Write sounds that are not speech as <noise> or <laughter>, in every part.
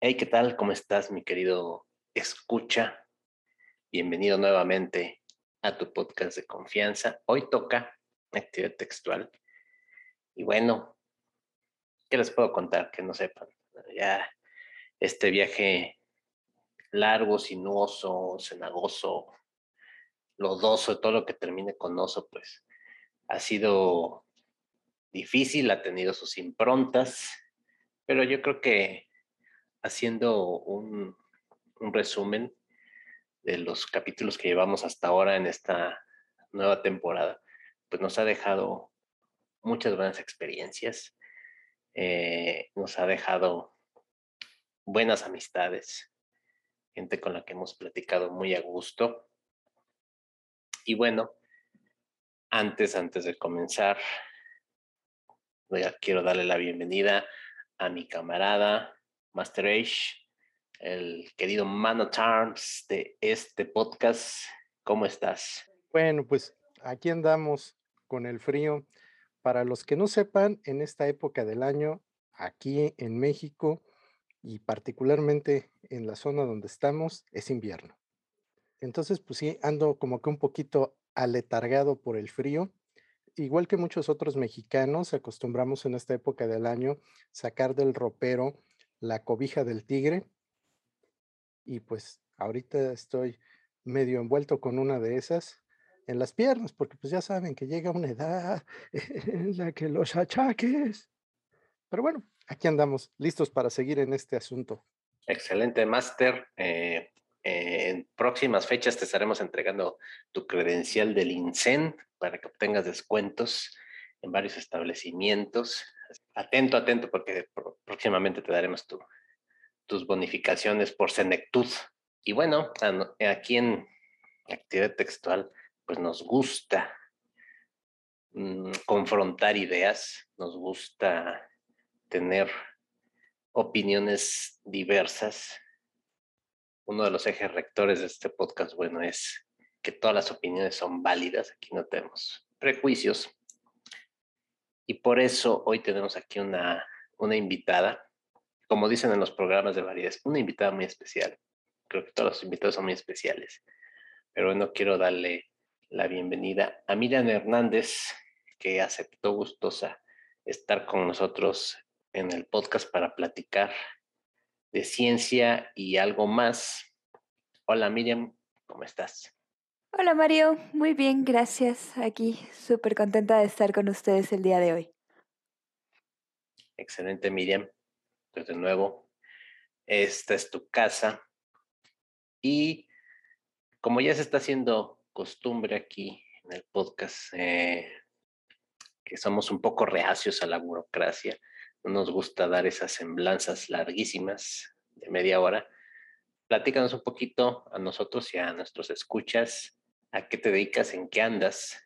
Hey, ¿qué tal? ¿Cómo estás, mi querido escucha? Bienvenido nuevamente a tu podcast de confianza. Hoy toca actividad textual. Y bueno, ¿qué les puedo contar que no sepan? Ya este viaje largo, sinuoso, cenagoso, lodoso, todo lo que termine con oso, pues ha sido difícil, ha tenido sus improntas, pero yo creo que haciendo un, resumen de los capítulos que llevamos hasta ahora en esta nueva temporada, pues nos ha dejado muchas buenas experiencias, eh, nos ha dejado buenas amistades, gente con la que hemos platicado muy a gusto. Y bueno, antes, antes de comenzar, quiero darle la bienvenida a mi camarada, Master Age, el querido Man of Arms de este podcast. ¿Cómo estás? Bueno, pues aquí andamos con el frío. Para los que no sepan, en esta época del año, aquí en México y particularmente en la zona donde estamos, es invierno. Entonces, pues sí, ando como que un poquito aletargado por el frío. Igual que muchos otros mexicanos, acostumbramos en esta época del año sacar del ropero la cobija del tigre. Y pues ahorita estoy medio envuelto con una de esas en las piernas, porque pues ya saben que llega una edad <laughs> en la que los achaques. Pero bueno, aquí andamos, listos para seguir en este asunto. Excelente, Master. Eh, eh, en próximas fechas te estaremos entregando tu credencial del INSEN para que obtengas descuentos en varios establecimientos atento, atento, porque próximamente te daremos tu, tus bonificaciones por senectud. Y bueno, aquí en actividad textual, pues nos gusta mm, confrontar ideas, nos gusta tener opiniones diversas. Uno de los ejes rectores de este podcast, bueno, es que todas las opiniones son válidas, aquí no tenemos prejuicios, y por eso hoy tenemos aquí una, una invitada, como dicen en los programas de variedades, una invitada muy especial. Creo que todos los invitados son muy especiales. Pero bueno, quiero darle la bienvenida a Miriam Hernández, que aceptó gustosa estar con nosotros en el podcast para platicar de ciencia y algo más. Hola Miriam, ¿cómo estás? Hola Mario, muy bien, gracias. Aquí súper contenta de estar con ustedes el día de hoy. Excelente Miriam, pues de nuevo, esta es tu casa y como ya se está haciendo costumbre aquí en el podcast, eh, que somos un poco reacios a la burocracia, no nos gusta dar esas semblanzas larguísimas de media hora. Platícanos un poquito a nosotros y a nuestros escuchas ¿A qué te dedicas? ¿En qué andas?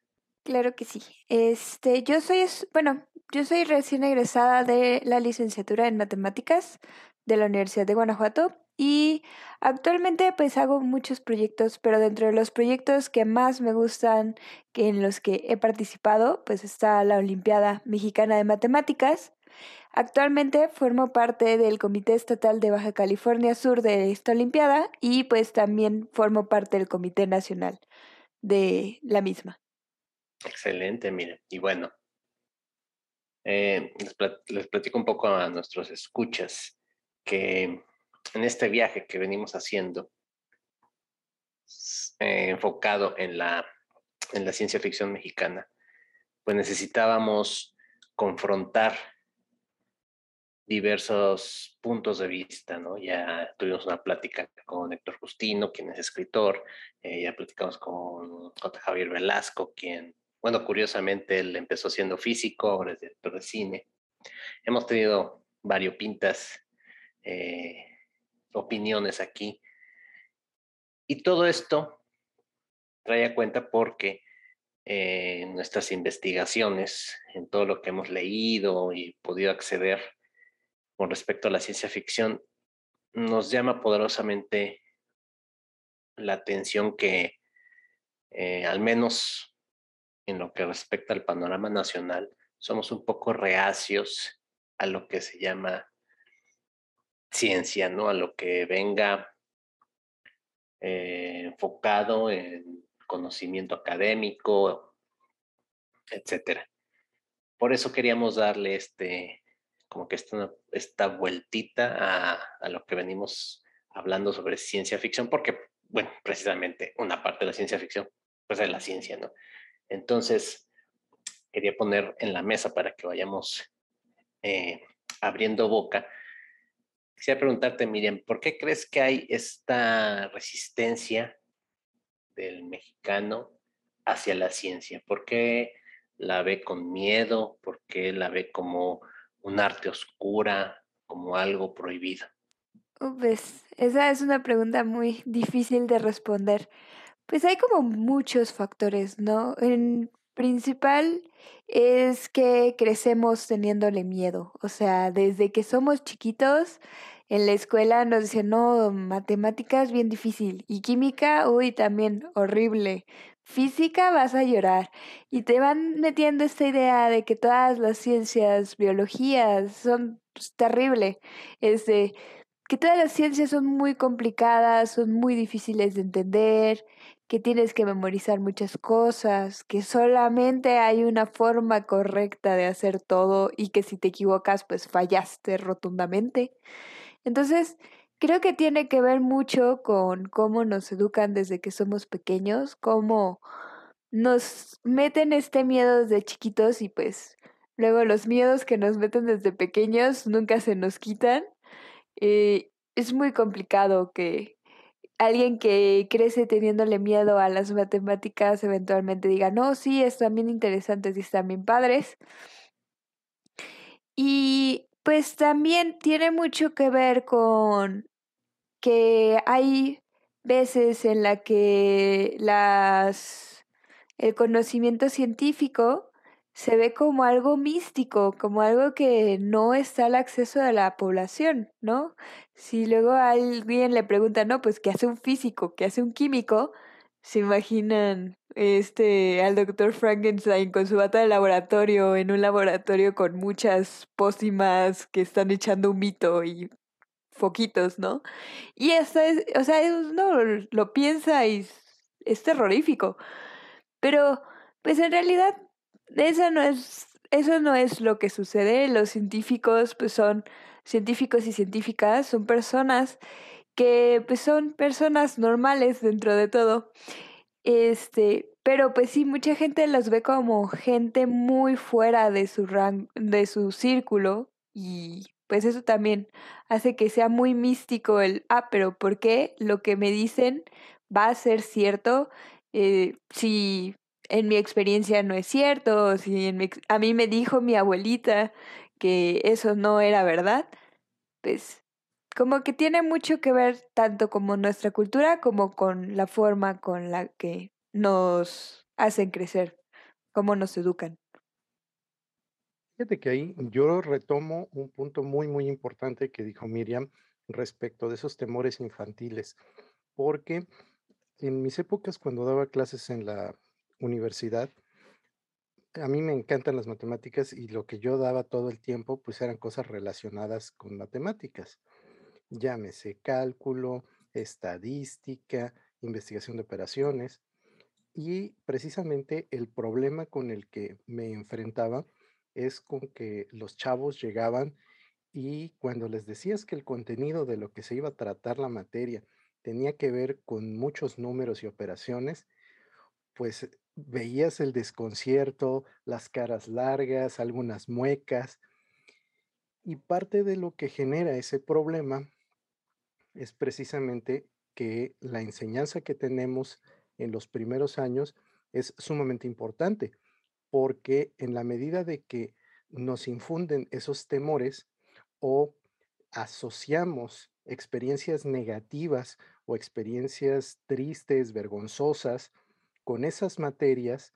Claro que sí. Este, yo soy, bueno, yo soy recién egresada de la licenciatura en matemáticas de la Universidad de Guanajuato y actualmente pues hago muchos proyectos, pero dentro de los proyectos que más me gustan, que en los que he participado, pues está la Olimpiada Mexicana de Matemáticas. Actualmente formo parte del Comité Estatal de Baja California Sur de esta Olimpiada y pues también formo parte del Comité Nacional de la misma. Excelente, mire. Y bueno, eh, les, platico un poco a nuestros escuchas que en este viaje que venimos haciendo, eh, enfocado en la, en la ciencia ficción mexicana, pues necesitábamos confrontar diversos puntos de vista, ¿no? Ya tuvimos una plática con Héctor Justino, quien es escritor, eh, ya platicamos con. Javier Velasco, quien, bueno, curiosamente él empezó siendo físico, ahora es director de cine. Hemos tenido variopintas eh, opiniones aquí. Y todo esto trae a cuenta porque eh, nuestras investigaciones, en todo lo que hemos leído y podido acceder con respecto a la ciencia ficción, nos llama poderosamente la atención que, eh, al menos en lo que respecta al panorama nacional, somos un poco reacios a lo que se llama ciencia, ¿no? A lo que venga eh, enfocado en conocimiento académico, etcétera. Por eso queríamos darle este, como que esta, esta vueltita a, a lo que venimos hablando sobre ciencia ficción, porque, bueno, precisamente una parte de la ciencia ficción, pues es la ciencia, ¿no? Entonces, quería poner en la mesa para que vayamos eh, abriendo boca. Quisiera preguntarte, Miriam, ¿por qué crees que hay esta resistencia del mexicano hacia la ciencia? ¿Por qué la ve con miedo? ¿Por qué la ve como un arte oscura, como algo prohibido? Pues esa es una pregunta muy difícil de responder. Pues hay como muchos factores, ¿no? En principal es que crecemos teniéndole miedo. O sea, desde que somos chiquitos, en la escuela nos dicen, no, matemáticas bien difícil. Y química, uy, también horrible. Física vas a llorar. Y te van metiendo esta idea de que todas las ciencias, biologías, son pues, terrible. Este, que todas las ciencias son muy complicadas, son muy difíciles de entender, que tienes que memorizar muchas cosas, que solamente hay una forma correcta de hacer todo y que si te equivocas pues fallaste rotundamente. Entonces, creo que tiene que ver mucho con cómo nos educan desde que somos pequeños, cómo nos meten este miedo desde chiquitos y pues luego los miedos que nos meten desde pequeños nunca se nos quitan. Eh, es muy complicado que alguien que crece teniéndole miedo a las matemáticas eventualmente diga, no, sí, están bien interesantes y están bien padres. Y pues también tiene mucho que ver con que hay veces en la que las el conocimiento científico se ve como algo místico, como algo que no está al acceso de la población, ¿no? Si luego alguien le pregunta, no, pues, ¿qué hace un físico? ¿Qué hace un químico? Se imaginan este al doctor Frankenstein con su bata de laboratorio en un laboratorio con muchas pócimas que están echando un mito y foquitos, ¿no? Y esto es, o sea, uno lo piensa y es terrorífico. Pero, pues en realidad eso no es, eso no es lo que sucede. Los científicos, pues son científicos y científicas, son personas que pues son personas normales dentro de todo. Este, pero pues sí, mucha gente los ve como gente muy fuera de su rang de su círculo y pues eso también hace que sea muy místico el, ah, pero ¿por qué lo que me dicen va a ser cierto? Eh, si en mi experiencia no es cierto, si a mí me dijo mi abuelita que eso no era verdad, pues como que tiene mucho que ver tanto como nuestra cultura como con la forma con la que nos hacen crecer, cómo nos educan. Fíjate que ahí yo retomo un punto muy, muy importante que dijo Miriam respecto de esos temores infantiles, porque en mis épocas cuando daba clases en la universidad, a mí me encantan las matemáticas y lo que yo daba todo el tiempo, pues eran cosas relacionadas con matemáticas. Llámese cálculo, estadística, investigación de operaciones. Y precisamente el problema con el que me enfrentaba es con que los chavos llegaban y cuando les decías que el contenido de lo que se iba a tratar la materia tenía que ver con muchos números y operaciones, pues veías el desconcierto, las caras largas, algunas muecas. Y parte de lo que genera ese problema es precisamente que la enseñanza que tenemos en los primeros años es sumamente importante, porque en la medida de que nos infunden esos temores o asociamos experiencias negativas o experiencias tristes, vergonzosas, con esas materias,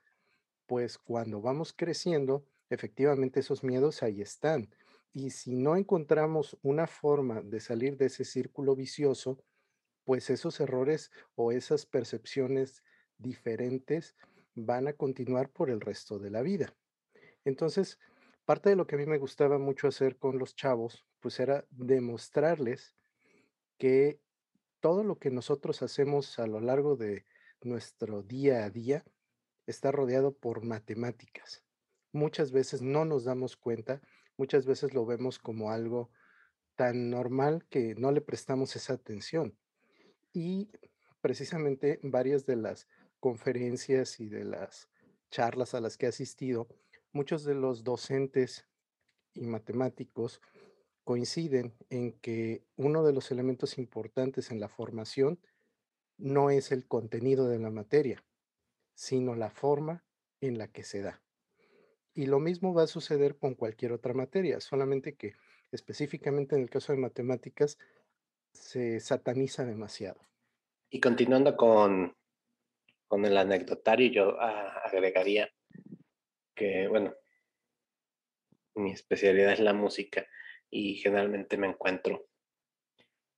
pues cuando vamos creciendo, efectivamente esos miedos ahí están. Y si no encontramos una forma de salir de ese círculo vicioso, pues esos errores o esas percepciones diferentes van a continuar por el resto de la vida. Entonces, parte de lo que a mí me gustaba mucho hacer con los chavos, pues era demostrarles que todo lo que nosotros hacemos a lo largo de nuestro día a día está rodeado por matemáticas. Muchas veces no nos damos cuenta, muchas veces lo vemos como algo tan normal que no le prestamos esa atención. Y precisamente varias de las conferencias y de las charlas a las que he asistido, muchos de los docentes y matemáticos coinciden en que uno de los elementos importantes en la formación no es el contenido de la materia, sino la forma en la que se da. Y lo mismo va a suceder con cualquier otra materia, solamente que específicamente en el caso de matemáticas se sataniza demasiado. Y continuando con, con el anecdotario, yo ah, agregaría que, bueno, mi especialidad es la música y generalmente me encuentro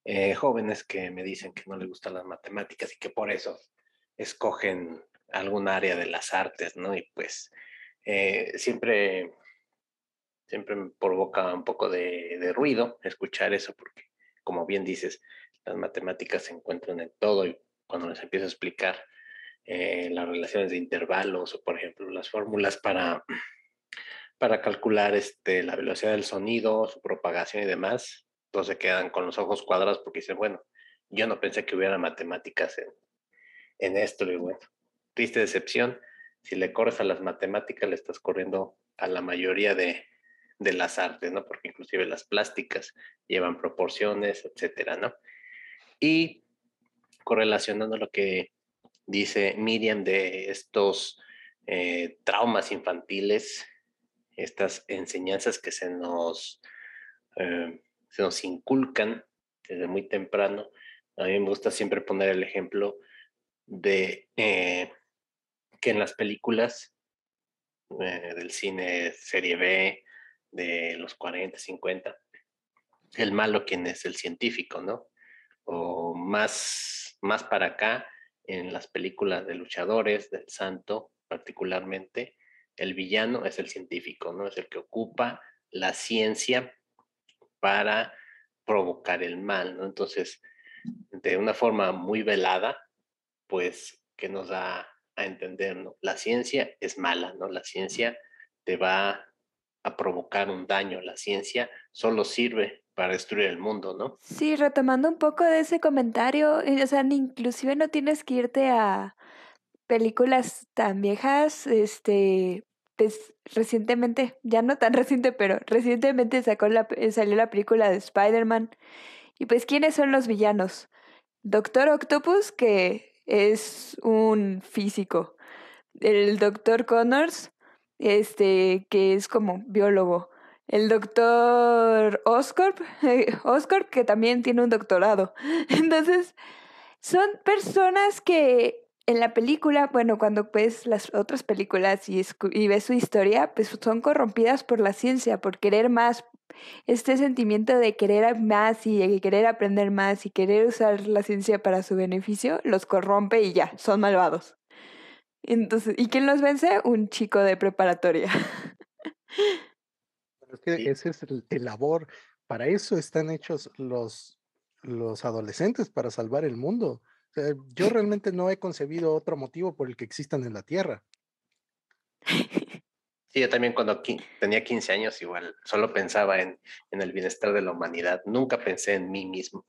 eh, jóvenes que me dicen que no les gustan las matemáticas y que por eso escogen algún área de las artes, ¿no? Y pues eh, siempre, siempre me provoca un poco de, ruido escuchar eso, porque como bien dices, las matemáticas se encuentran en todo y cuando les empiezo a explicar eh, las relaciones de intervalos o, por ejemplo, las fórmulas para, para calcular este, la velocidad del sonido, su propagación y demás, se quedan con los ojos cuadrados porque dicen, bueno, yo no pensé que hubiera matemáticas en, en esto. Y bueno, triste decepción. Si le corres a las matemáticas, le estás corriendo a la mayoría de, de las artes, ¿no? Porque inclusive las plásticas llevan proporciones, etcétera, ¿no? Y correlacionando lo que dice Miriam de estos eh, traumas infantiles, estas enseñanzas que se nos, eh, se nos inculcan desde muy temprano. A mí me gusta siempre poner el ejemplo de eh, que en las películas del cine serie B de los 40, 50, el malo quien es el científico, ¿no? O más, más para acá, en las películas de luchadores, del santo particularmente, el villano es el científico, ¿no? Es el que ocupa la ciencia para provocar el mal, ¿no? Entonces, de una forma muy velada, pues que nos da a entender, ¿no? La ciencia es mala, ¿no? La ciencia te va a provocar un daño, la ciencia solo sirve para destruir el mundo, ¿no? Sí, retomando un poco de ese comentario, eh, o sea, inclusive no tienes que irte a películas tan viejas, este, pues recientemente, ya no tan <laughs> reciente, pero recientemente sacó la, eh, salió la película de Spider-Man. Y pues, ¿quiénes son los villanos? Doctor Octopus, que es un físico. El Doctor Connors, este, que es como biólogo el doctor Oscorp, Oscorp, que también tiene un doctorado. <laughs> Entonces, son personas que en la película, bueno, cuando ves las otras películas y, y ves su historia, pues son corrompidas por la ciencia, por querer más, este sentimiento de querer más y de querer aprender más y querer usar la ciencia para su beneficio, los corrompe y ya, son malvados. Entonces, ¿y quién los vence? Un chico de preparatoria. es que ese es el, labor. Para eso están hechos los, los adolescentes, para salvar el mundo. yo <laughs> realmente no he concebido otro motivo por el que existan en la Tierra. <laughs> Sí, yo también cuando tenía 15 años igual solo pensaba en, en el bienestar de la humanidad, nunca pensé en mí mismo.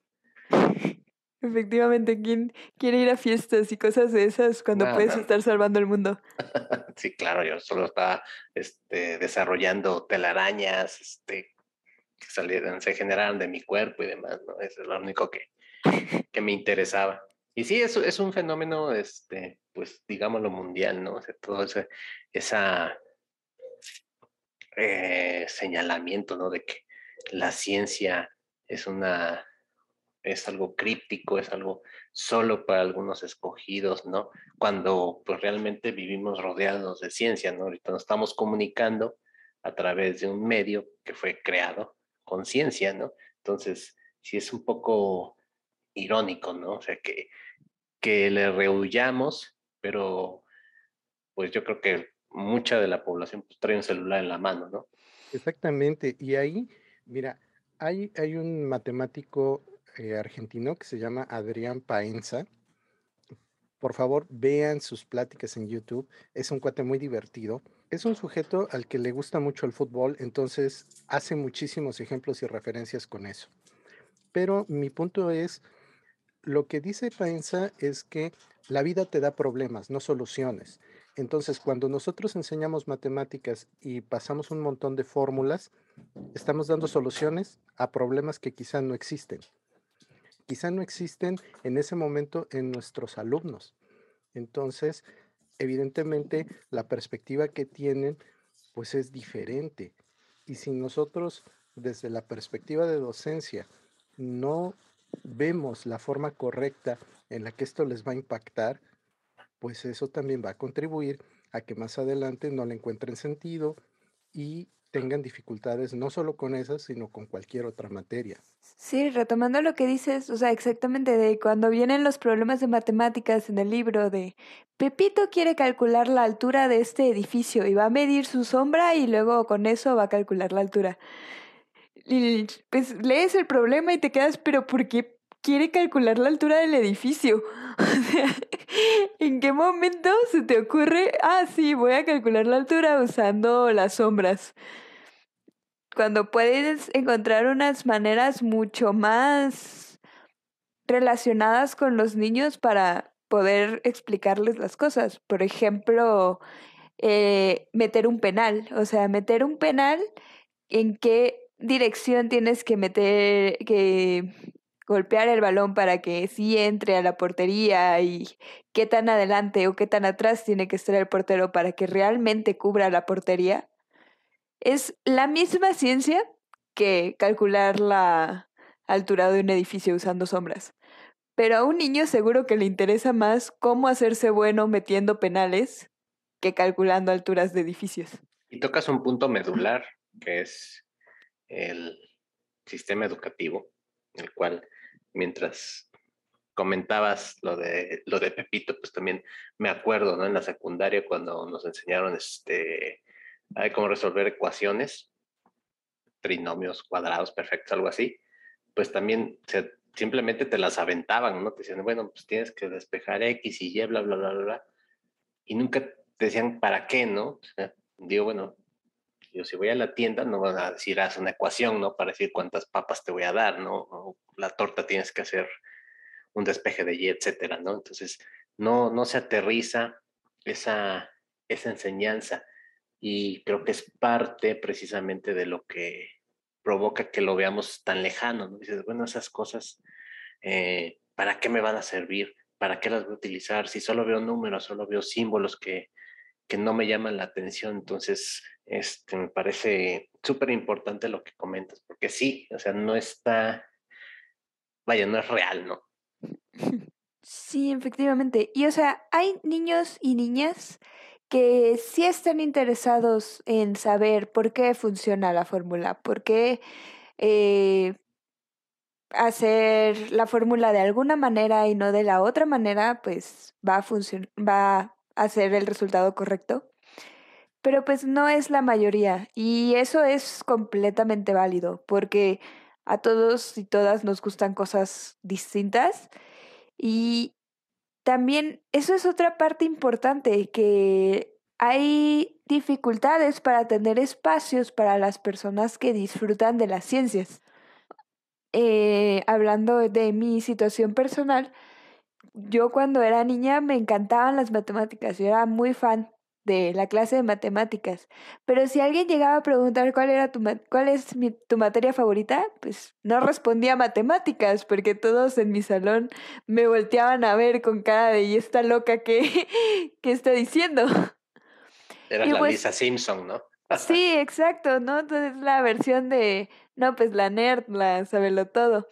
<laughs> Efectivamente, ¿quién quiere ir a fiestas y cosas de esas cuando puedes estar salvando el mundo? <laughs> sí, claro, yo solo estaba este, desarrollando telarañas este, que salieran, se generaran de mi cuerpo y demás, ¿no? Eso es lo único que, <laughs> que me interesaba. Y sí, eso es un fenómeno, este, pues digámoslo mundial, ¿no? O sea, todo ese esa, eh, señalamiento, ¿no? De que la ciencia es una es algo críptico, es algo solo para algunos escogidos, ¿no? Cuando pues realmente vivimos rodeados de ciencia, ¿no? Ahorita nos estamos comunicando a través de un medio que fue creado con ciencia, ¿no? Entonces, sí es un poco irónico, ¿no? O sea, que, que le rehuyamos, pero pues yo creo que mucha de la población pues, trae un celular en la mano, ¿no? Exactamente, y ahí, mira, Hay, hay un matemático eh, argentino que se llama Adrián Paenza. Por favor, vean sus pláticas en YouTube. Es un cuate muy divertido. Es un sujeto al que le gusta mucho el fútbol, entonces hace muchísimos ejemplos y referencias con eso. Pero mi punto es, lo que dice Paenza es que la vida te da problemas, no soluciones. Entonces, cuando nosotros enseñamos matemáticas y pasamos un montón de fórmulas, estamos dando soluciones a problemas que quizá no existen. Quizá no existen en ese momento en nuestros alumnos. Entonces, evidentemente, la perspectiva que tienen, pues es diferente. Y si nosotros, desde la perspectiva de docencia, no vemos la forma correcta en la que esto les va a impactar, pues eso también va a contribuir a que más adelante no le encuentren sentido y tengan dificultades no solo con esas, sino con cualquier otra materia. Sí, retomando lo que dices, o sea, exactamente de cuando vienen los problemas de matemáticas en el libro de Pepito quiere calcular la altura de este edificio y va a medir su sombra y luego con eso va a calcular la altura. Y pues lees el problema y te quedas, pero ¿por qué quiere calcular la altura del edificio? <laughs> O sea, ¿en qué momento se te ocurre, ah, sí, voy a calcular la altura usando las sombras? Cuando puedes encontrar unas maneras mucho más relacionadas con los niños para poder explicarles las cosas. Por ejemplo, eh, meter un penal. O sea, meter un penal en qué dirección tienes que meter, que golpear el balón para que sí entre a la portería y qué tan adelante o qué tan atrás tiene que estar el portero para que realmente cubra la portería, es la misma ciencia que calcular la altura de un edificio usando sombras. Pero a un niño seguro que le interesa más cómo hacerse bueno metiendo penales que calculando alturas de edificios. Y tocas un punto medular, que es el sistema educativo, el cual mientras comentabas lo de, lo de Pepito, pues también me acuerdo, ¿no? En la secundaria cuando nos enseñaron este, cómo resolver ecuaciones, trinomios cuadrados perfectos, algo así, pues también simplemente te las aventaban, ¿no? Te decían, bueno, pues tienes que despejar X y Y, bla, bla, bla, bla, Y nunca te decían para qué, ¿no? digo, bueno, yo si voy a la tienda no van a decir, haz una ecuación, ¿no? Para decir cuántas papas te voy a dar, ¿no? la torta tienes que hacer un despeje de y, etcétera, ¿no? Entonces, no, no se aterriza esa, esa enseñanza y creo que es parte precisamente de lo que provoca que lo veamos tan lejano, ¿no? Dices, bueno, esas cosas, eh, ¿para qué me van a servir? ¿Para qué las voy a utilizar? Si solo veo números, solo veo símbolos que, que no me llaman la atención. Entonces, este, me parece súper importante lo que comentas, porque sí, o sea, no está, vaya, no es real, ¿no? Sí, efectivamente. Y o sea, hay niños y niñas que sí están interesados en saber por qué funciona la fórmula, por qué eh, hacer la fórmula de alguna manera y no de la otra manera, pues va a va hacer el resultado correcto. Pero pues no es la mayoría y eso es completamente válido porque a todos y todas nos gustan cosas distintas y también eso es otra parte importante que hay dificultades para tener espacios para las personas que disfrutan de las ciencias. Eh, hablando de mi situación personal, yo cuando era niña me encantaban las matemáticas, yo era muy fan de la clase de matemáticas, pero si alguien llegaba a preguntar cuál era tu cuál es tu materia favorita, pues no respondía matemáticas, porque todos en mi salón me volteaban a ver con cara de y esta loca que, <laughs> que está diciendo. Era la pues Lisa Simpson, ¿no? sí, exacto, ¿no? Entonces la versión de, no, pues la nerd, la sabelo todo.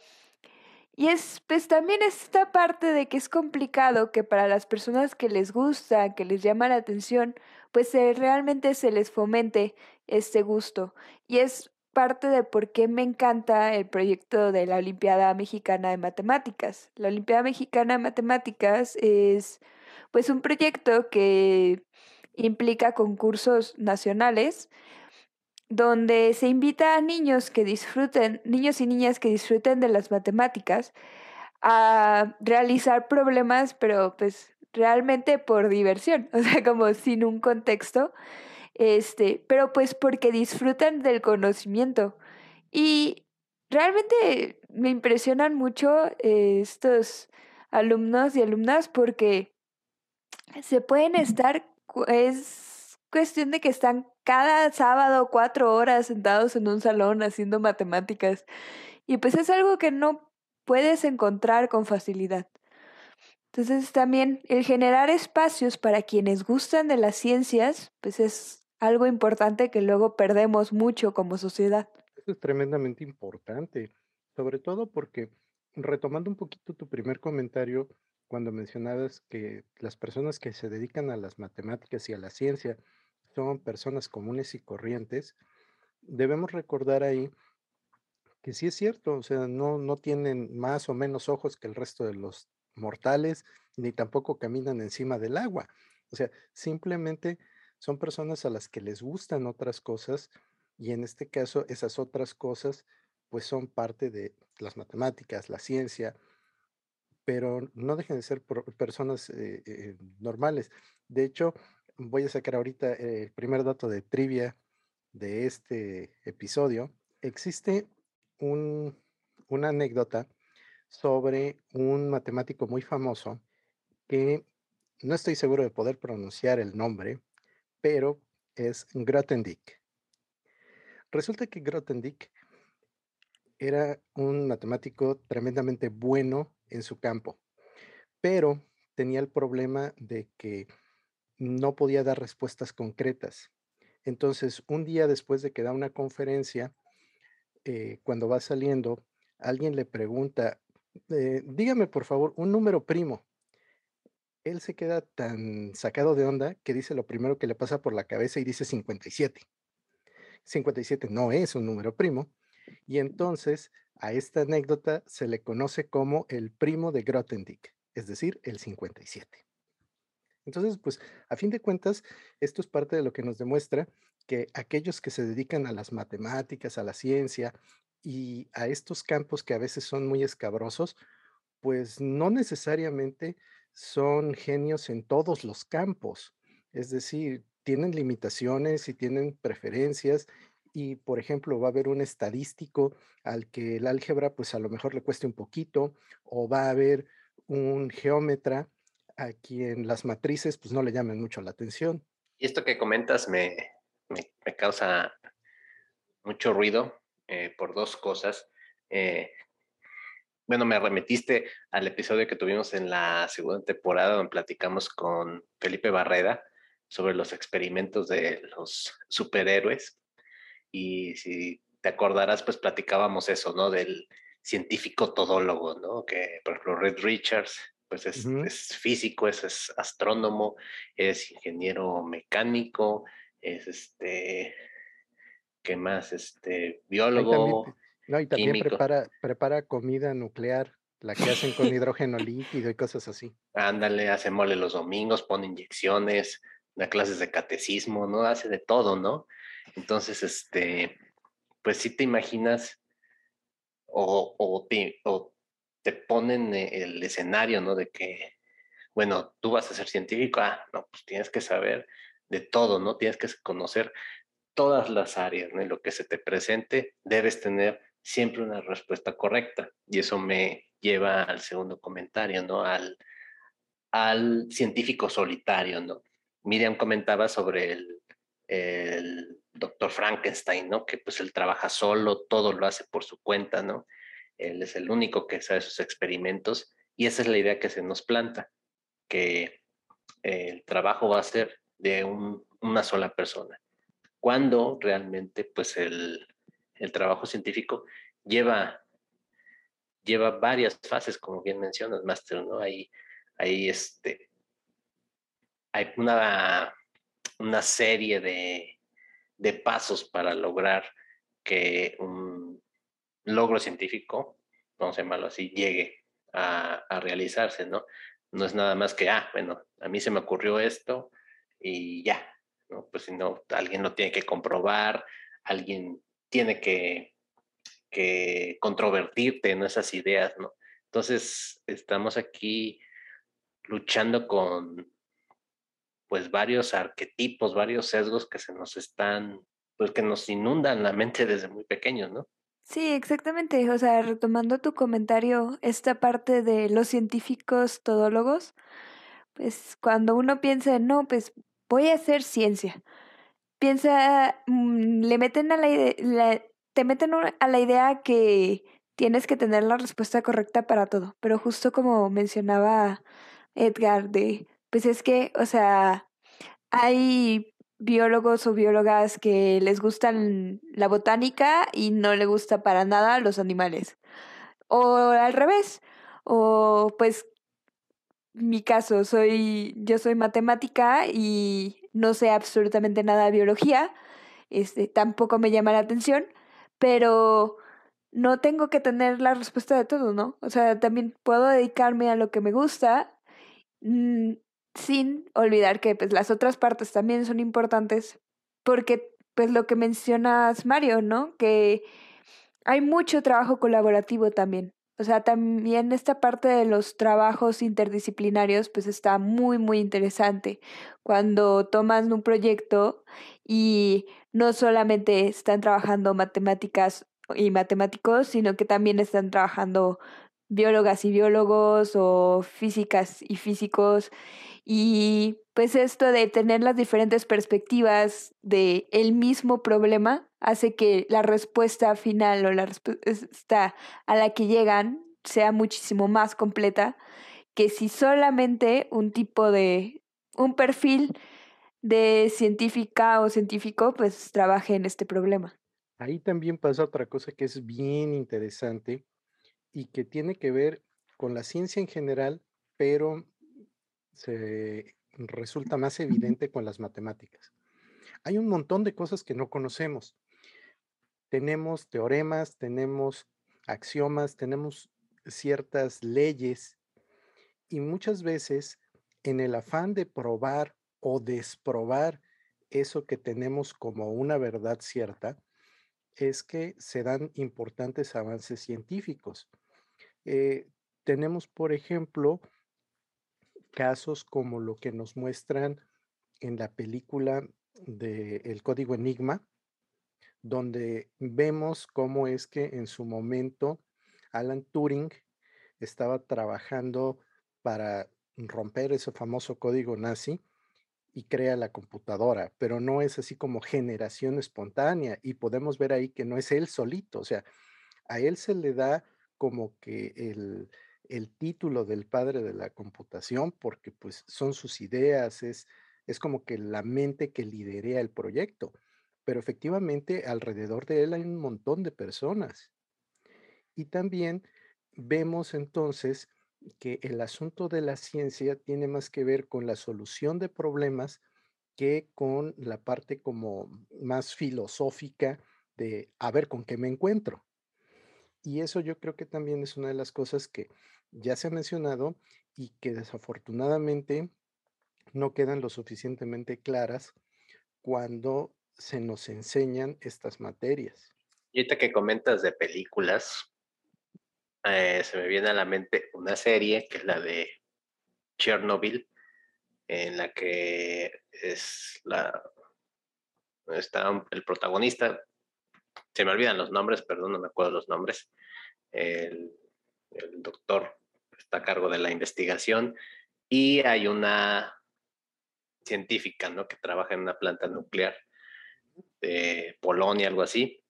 Y es, pues también esta parte de que es complicado que para las personas que les gusta, que les llama la atención, pues realmente se les fomente este gusto. Y es parte de por qué me encanta el proyecto de la Olimpiada Mexicana de Matemáticas. La Olimpiada Mexicana de Matemáticas es pues un proyecto que implica concursos nacionales donde se invita a niños que disfruten, niños y niñas que disfruten de las matemáticas, a realizar problemas, pero pues realmente por diversión, <laughs> o sea, como sin un contexto, este, pero pues porque disfrutan del conocimiento. Y realmente me impresionan mucho eh, estos alumnos y alumnas porque se pueden estar, es cuestión de que están cada sábado cuatro horas sentados en un salón haciendo matemáticas. Y pues es algo que no puedes encontrar con facilidad. Entonces también el generar espacios para quienes gustan de las ciencias, pues es algo importante que luego perdemos mucho como sociedad. Eso es tremendamente importante, sobre todo porque, retomando un poquito tu primer comentario, cuando mencionabas que las personas que se dedican a las matemáticas y a la ciencia son personas comunes y corrientes, debemos recordar ahí que sí es cierto, o sea, no, no tienen más o menos ojos que el resto de los mortales, ni tampoco caminan encima del agua. O sea, simplemente son personas a las que les gustan otras cosas y en este caso esas otras cosas pues son parte de las matemáticas, la ciencia, pero no dejen de ser personas eh, eh, normales. De hecho, voy a sacar ahorita el primer dato de trivia de este episodio. Existe una anécdota sobre un matemático muy famoso que no estoy seguro de poder pronunciar el nombre, pero es Grothendieck. Resulta que Grothendieck era un matemático tremendamente bueno en su campo, pero tenía el problema de que no podía dar respuestas concretas. Entonces, un día después de que da una conferencia, eh, cuando va saliendo, alguien le pregunta, eh, dígame por favor un número primo. Él se queda tan sacado de onda que dice lo primero que le pasa por la cabeza y dice 57. 57 no es un número primo. Y entonces a esta anécdota se le conoce como el primo de Grothendieck, es decir, el 57. Entonces, pues a fin de cuentas, esto es parte de lo que nos demuestra que aquellos que se dedican a las matemáticas, a la ciencia y a estos campos que a veces son muy escabrosos, pues no necesariamente son genios en todos los campos. Es decir, tienen limitaciones y tienen preferencias y, por ejemplo, va a haber un estadístico al que el álgebra pues a lo mejor le cueste un poquito o va a haber un geómetra a quien las matrices pues no le llaman mucho la atención. Y esto que comentas me, me, causa mucho ruido eh, por dos cosas. Eh, bueno, me arremetiste al episodio que tuvimos en la segunda temporada donde platicamos con Felipe Barreda sobre los experimentos de los superhéroes. Y si te acordarás, pues platicábamos eso, ¿no? Del científico todólogo, ¿no? Que, por ejemplo, Red Richards pues es, físico, es, astrónomo, es ingeniero mecánico, es este, ¿qué más? Este, biólogo. no, y también prepara, prepara comida nuclear, la que hacen con hidrógeno líquido y cosas así. Ándale, hace mole los domingos, pone inyecciones, da clases de catecismo, ¿no? Hace de todo, ¿no? Entonces, este, pues sí te imaginas o, te, o te ponen e, el escenario, ¿no? De que, bueno, tú vas a ser científico, ah, no, pues tienes que saber de todo, ¿no? Tienes que conocer todas las áreas, ¿no? lo que se te presente, debes tener siempre una respuesta correcta. Y eso me lleva al segundo comentario, ¿no? Al, al científico solitario, ¿no? Miriam comentaba sobre el doctor Frankenstein, ¿no? Que pues él trabaja solo, todo lo hace por su cuenta, ¿no? Él es el único que sabe sus experimentos y esa es la idea que se nos planta, que el trabajo va a ser de una sola persona. Cuando realmente pues el, trabajo científico lleva, lleva varias fases, como bien mencionas, Master, ¿no? Hay, hay, este, hay una, una serie de, de pasos para lograr que un, logro científico, vamos a llamarlo así, llegue a, realizarse, ¿no? No es nada más que, ah, bueno, a mí se me ocurrió esto y ya, ¿no? Pues si no, alguien lo tiene que comprobar, alguien tiene que, que controvertirte en esas ideas, ¿no? Entonces, estamos aquí luchando con, pues, varios arquetipos, varios sesgos que se nos están, pues, que nos inundan la mente desde muy pequeños, ¿no? Sí, exactamente. O sea, retomando tu comentario, esta parte de los científicos todólogos, pues cuando uno piensa, no, pues voy a hacer ciencia, piensa, mm, le meten a la, idea, te meten a la idea que tienes que tener la respuesta correcta para todo, pero justo como mencionaba Edgar, de, pues es que, o sea, hay biólogos o biólogas que les gustan la botánica y no le gusta para nada los animales. O al revés. O pues mi caso, soy, yo soy matemática y no sé absolutamente nada de biología. Este, tampoco me llama la atención, pero no tengo que tener la respuesta de todo, ¿no? O sea, también puedo dedicarme a lo que me gusta. Mm, sin olvidar que pues las otras partes también son importantes porque pues lo que mencionas Mario, ¿no? Que hay mucho trabajo colaborativo también. O sea, también esta parte de los trabajos interdisciplinarios pues está muy, muy interesante. Cuando toman un proyecto y no solamente están trabajando matemáticas y matemáticos, sino que también están trabajando biólogas y biólogos o físicas y físicos y pues esto de tener las diferentes perspectivas de el mismo problema hace que la respuesta final o la respuesta a la que llegan sea muchísimo más completa que si solamente un tipo de, un perfil de científica o científico pues trabaje en este problema. Ahí también pasa otra cosa que es bien interesante y que tiene que ver con la ciencia en general, pero se resulta más evidente con las matemáticas. Hay un montón de cosas que no conocemos. Tenemos teoremas, tenemos axiomas, tenemos ciertas leyes y muchas veces en el afán de probar o desprobar eso que tenemos como una verdad cierta, es que se dan importantes avances científicos. Eh, tenemos, por ejemplo, casos como lo que nos muestran en la película de El Código Enigma, donde vemos cómo es que en su momento Alan Turing estaba trabajando para romper ese famoso código nazi y crea la computadora, pero no es así como generación espontánea y podemos ver ahí que no es él solito, o sea, a él se le da como que el, el título del padre de la computación porque pues son sus ideas, es, es como que la mente que liderea el proyecto, pero efectivamente alrededor de él hay un montón de personas. Y también vemos entonces que el asunto de la ciencia tiene más que ver con la solución de problemas que con la parte como más filosófica de a ver con qué me encuentro. Y eso yo creo que también es una de las cosas que ya se ha mencionado y que desafortunadamente no quedan lo suficientemente claras cuando se nos enseñan estas materias. Y ahorita que comentas de películas, eh, se me viene a la mente una serie que es la de Chernobyl, en la que es la está el protagonista, se me olvidan los nombres, perdón, no me acuerdo los nombres, el el doctor está a cargo de la investigación y hay una científica, ¿no? Que trabaja en una planta nuclear de Polonia, algo así.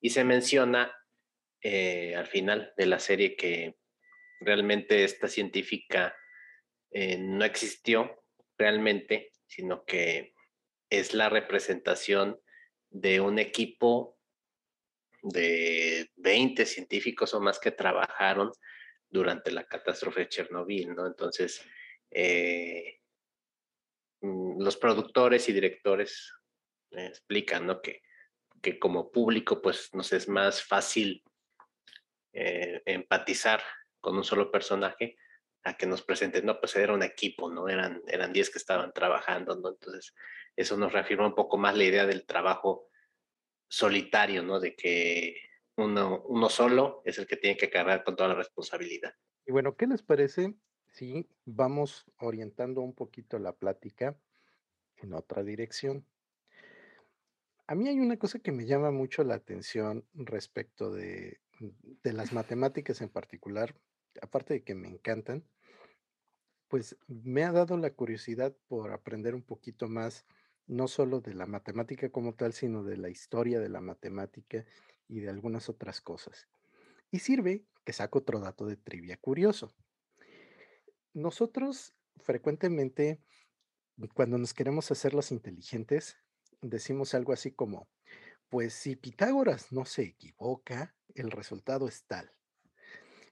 Y se menciona eh, al final de la serie que realmente esta científica eh, no existió realmente, sino que es la representación de un equipo de 20 científicos o más que trabajaron durante la catástrofe de Chernobyl, ¿no? Entonces, eh, mm, los productores y directores explican, ¿no? Que, que, como público, pues nos es más fácil eh, empatizar con un solo personaje que nos presenten, no, pues era un equipo, ¿no? Eran, eran 10 que estaban trabajando, ¿no? Entonces, eso nos reafirma un poco más la idea del trabajo solitario, ¿no? De que uno, uno solo es el que tiene que cargar con toda la responsabilidad. Y bueno, ¿qué les parece si vamos orientando un poquito la plática en otra dirección? A mí hay una cosa que me llama mucho la atención respecto de, de las matemáticas en particular, aparte de que me encantan, pues me ha dado la curiosidad por aprender un poquito más, no solo de la matemática como tal, sino de la historia de la matemática y de algunas otras cosas. Y sirve que saco otro dato de trivia curioso. Nosotros frecuentemente, cuando nos queremos hacer los inteligentes, decimos algo así como, pues si Pitágoras no se equivoca, el resultado es tal.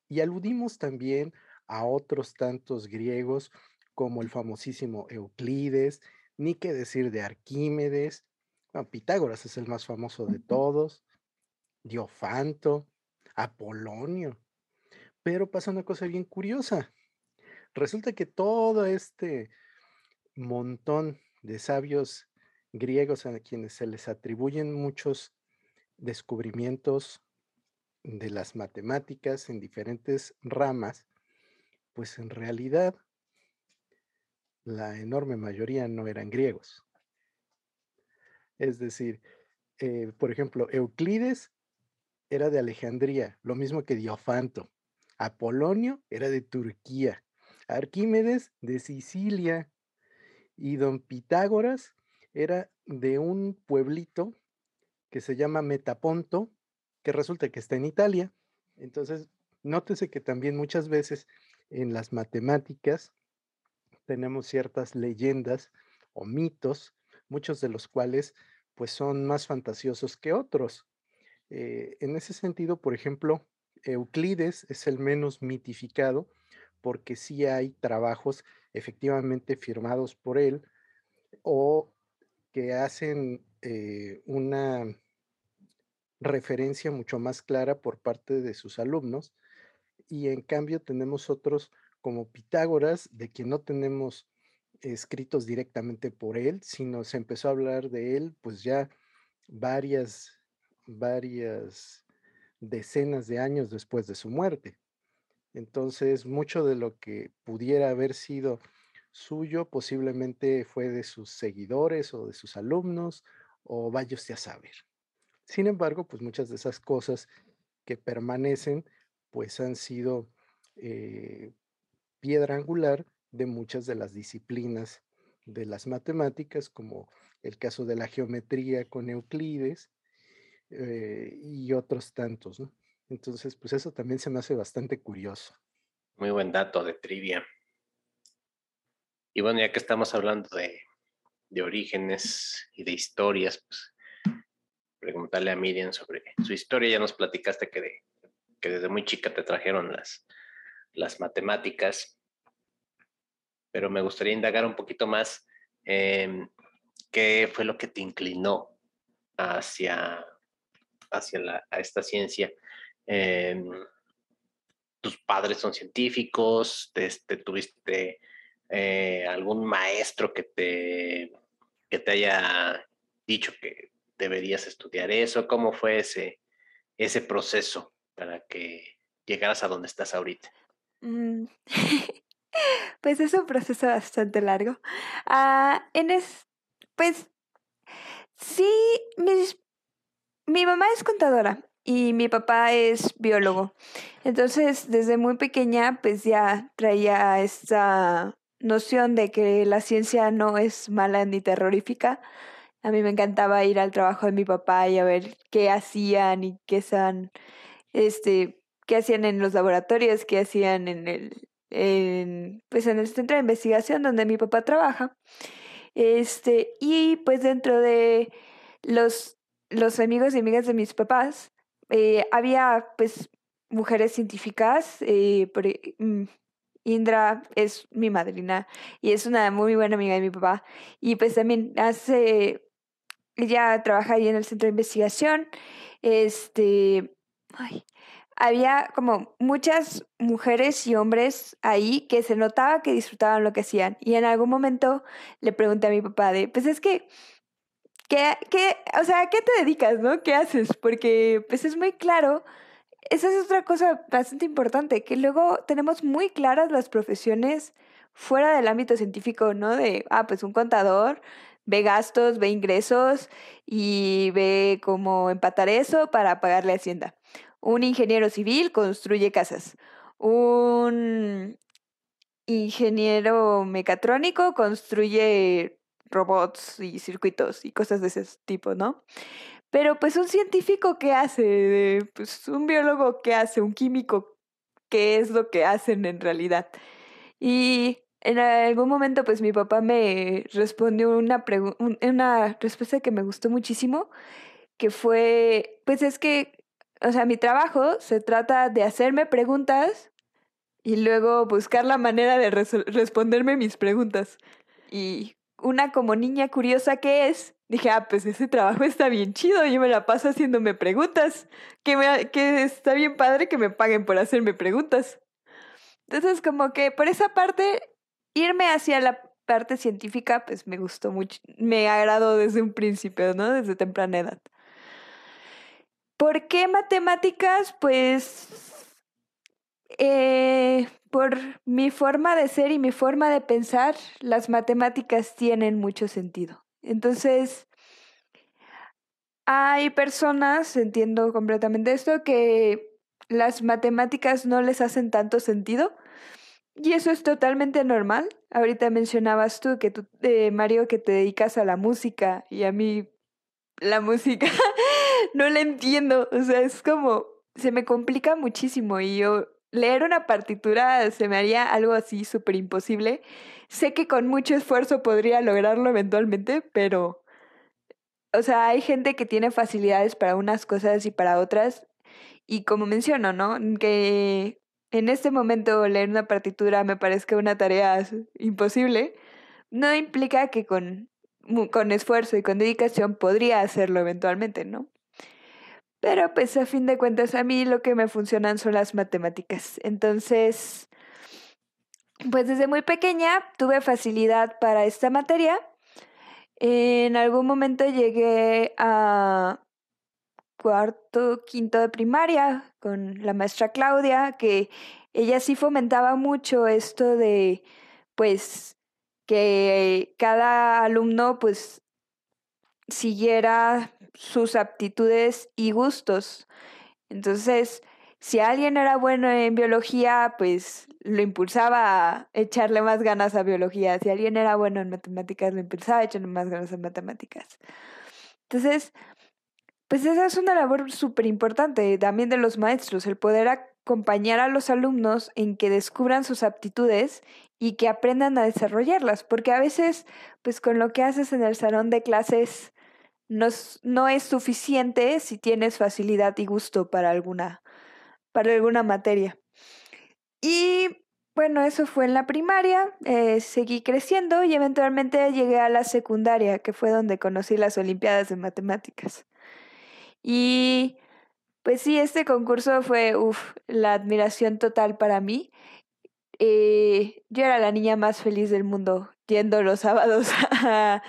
Y aludimos también a otros tantos griegos como el famosísimo Euclides, ni qué decir de Arquímedes. Pitágoras es el más famoso de todos, Diofanto, Apolonio. Pero pasa una cosa bien curiosa. Resulta que todo este montón de sabios griegos a quienes se les atribuyen muchos descubrimientos de las matemáticas en diferentes ramas, pues en realidad la enorme mayoría no eran griegos. Es decir, eh, por ejemplo, Euclides era de Alejandría, lo mismo que Diofanto. Apolonio era de Turquía. Arquímedes de Sicilia. Y don Pitágoras era de un pueblito que se llama Metaponto, que resulta que está en Italia. Entonces, nótese que también muchas veces en las matemáticas tenemos ciertas leyendas o mitos, muchos de los cuales pues son más fantasiosos que otros. Eh, en ese sentido, por ejemplo, Euclides es el menos mitificado porque sí hay trabajos efectivamente firmados por él o que hacen eh, una referencia mucho más clara por parte de sus alumnos y en cambio tenemos otros como Pitágoras, de quien no tenemos escritos directamente por él, sino se empezó a hablar de él pues ya varias, varias decenas de años después de su muerte. Entonces, mucho de lo que pudiera haber sido suyo posiblemente fue de sus seguidores o de sus alumnos, o vaya a saber. Sin embargo, pues muchas de esas cosas que permanecen pues han sido eh, piedra angular de muchas de las disciplinas de las matemáticas, como el caso de la geometría con Euclides eh, y otros tantos. Entonces, pues eso también se me hace bastante curioso. Muy buen dato de trivia. Y bueno, ya que estamos hablando de, de orígenes y de historias, pues preguntarle a Miriam sobre su historia. Ya nos platicaste que de que desde muy chica te trajeron las, las matemáticas, pero me gustaría indagar un poquito más qué fue lo que te inclinó hacia, hacia la, a esta ciencia. Em, tus padres son científicos, te, tuviste eh, algún maestro que te, que te haya dicho que deberías estudiar eso, ¿cómo fue ese, ese proceso? Para que llegaras a donde estás ahorita? Mm, <laughs> pues es un proceso bastante largo. Ah, en es, pues sí, mi mamá es contadora y mi papá es biólogo. Entonces, desde muy pequeña, pues ya traía esta noción de que la ciencia no es mala ni terrorífica. A mí me encantaba ir al trabajo de mi papá y a ver qué hacían y qué son este, qué hacían en los laboratorios, qué hacían en el, en, pues en el centro de investigación donde mi papá trabaja. Este, y pues dentro de los, los amigos y amigas de mis papás, eh, había pues mujeres científicas, eh, mm, Indra es mi madrina y es una muy buena amiga de mi papá. Y pues también hace, ella trabaja ahí en el centro de investigación. Este, había como muchas mujeres y hombres ahí que se notaba que disfrutaban lo que hacían. Y en algún momento le pregunté a mi papá de, pues es que ¿qué, qué, o sea, ¿a qué te dedicas, no? ¿Qué haces? Porque pues es muy claro, esa es otra cosa bastante importante, que luego tenemos muy claras las profesiones fuera del ámbito científico, ¿no? De, ah, pues un contador ve gastos, ve ingresos y ve cómo empatar eso para pagarle a Hacienda. Un ingeniero civil construye casas. Un ingeniero mecatrónico construye robots y circuitos y cosas de ese tipo, ¿no? Pero pues un científico, ¿qué hace? Pues un biólogo, ¿qué hace? Un químico, ¿qué es lo que hacen en realidad? Y en algún momento, pues mi papá me respondió una, una respuesta que me gustó muchísimo, que fue, pues es que, o sea, mi trabajo se trata de hacerme preguntas y luego buscar la manera de responderme mis preguntas. Y una como niña curiosa que es, dije, ah, pues ese trabajo está bien chido, yo me la paso haciéndome preguntas, que, me, que está bien padre que me paguen por hacerme preguntas. Entonces, como que por esa parte irme hacia la parte científica, pues me gustó mucho, me agradó desde un principio, ¿no? Desde temprana edad. ¿Por qué matemáticas? Pues eh, por mi forma de ser y mi forma de pensar, las matemáticas tienen mucho sentido. Entonces, hay personas, entiendo completamente esto, que las matemáticas no les hacen tanto sentido y eso es totalmente normal. Ahorita mencionabas tú que tú, eh, Mario, que te dedicas a la música y a mí la música <laughs> no la entiendo. O sea, es como, se me complica muchísimo y yo leer una partitura se me haría algo así súper imposible. Sé que con mucho esfuerzo podría lograrlo eventualmente, pero, o sea, hay gente que tiene facilidades para unas cosas y para otras. Y como menciono, ¿no? Que en este momento leer una partitura me parezca una tarea imposible, no implica que con, con esfuerzo y con dedicación podría hacerlo eventualmente, ¿no? Pero pues a fin de cuentas a mí lo que me funcionan son las matemáticas. Entonces, pues desde muy pequeña tuve facilidad para esta materia. En algún momento llegué a cuarto, quinto de primaria con la maestra Claudia, que ella sí fomentaba mucho esto de, pues, que cada alumno, pues, siguiera sus aptitudes y gustos. Entonces, si alguien era bueno en biología, pues lo impulsaba a echarle más ganas a biología. Si alguien era bueno en matemáticas, lo impulsaba a echarle más ganas a matemáticas. Entonces, pues esa es una labor súper importante también de los maestros, el poder acompañar a los alumnos en que descubran sus aptitudes y que aprendan a desarrollarlas, porque a veces, pues con lo que haces en el salón de clases no, no es suficiente si tienes facilidad y gusto para alguna, para alguna materia. Y bueno, eso fue en la primaria, eh, seguí creciendo y eventualmente llegué a la secundaria, que fue donde conocí las Olimpiadas de Matemáticas. Y pues sí, este concurso fue la admiración total para mí. Eh, yo era la niña más feliz del mundo yendo los <laughs> sábados a,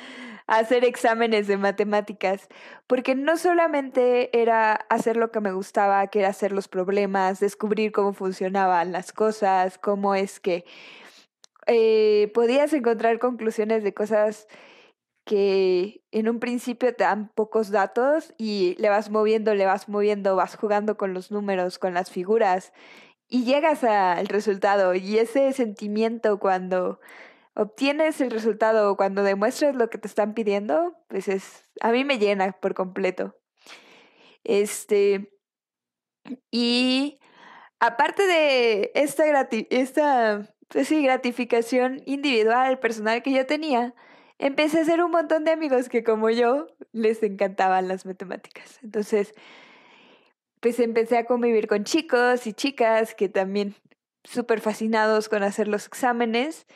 hacer exámenes de matemáticas, porque no solamente era hacer lo que me gustaba, que era hacer los problemas, descubrir cómo funcionaban las cosas, cómo es que eh, podías encontrar conclusiones de cosas que en un principio te dan pocos datos y le vas moviendo, le vas moviendo, vas jugando con los números, con las figuras y llegas al resultado. Y ese sentimiento cuando obtienes el resultado cuando demuestras lo que te están pidiendo, pues es a mí me llena por completo. Este y aparte de esta esta pues gratificación individual, personal que yo tenía, empecé a hacer un montón de amigos que como yo les encantaban las matemáticas. Entonces, pues empecé a convivir con chicos y chicas que también súper fascinados con hacer los exámenes,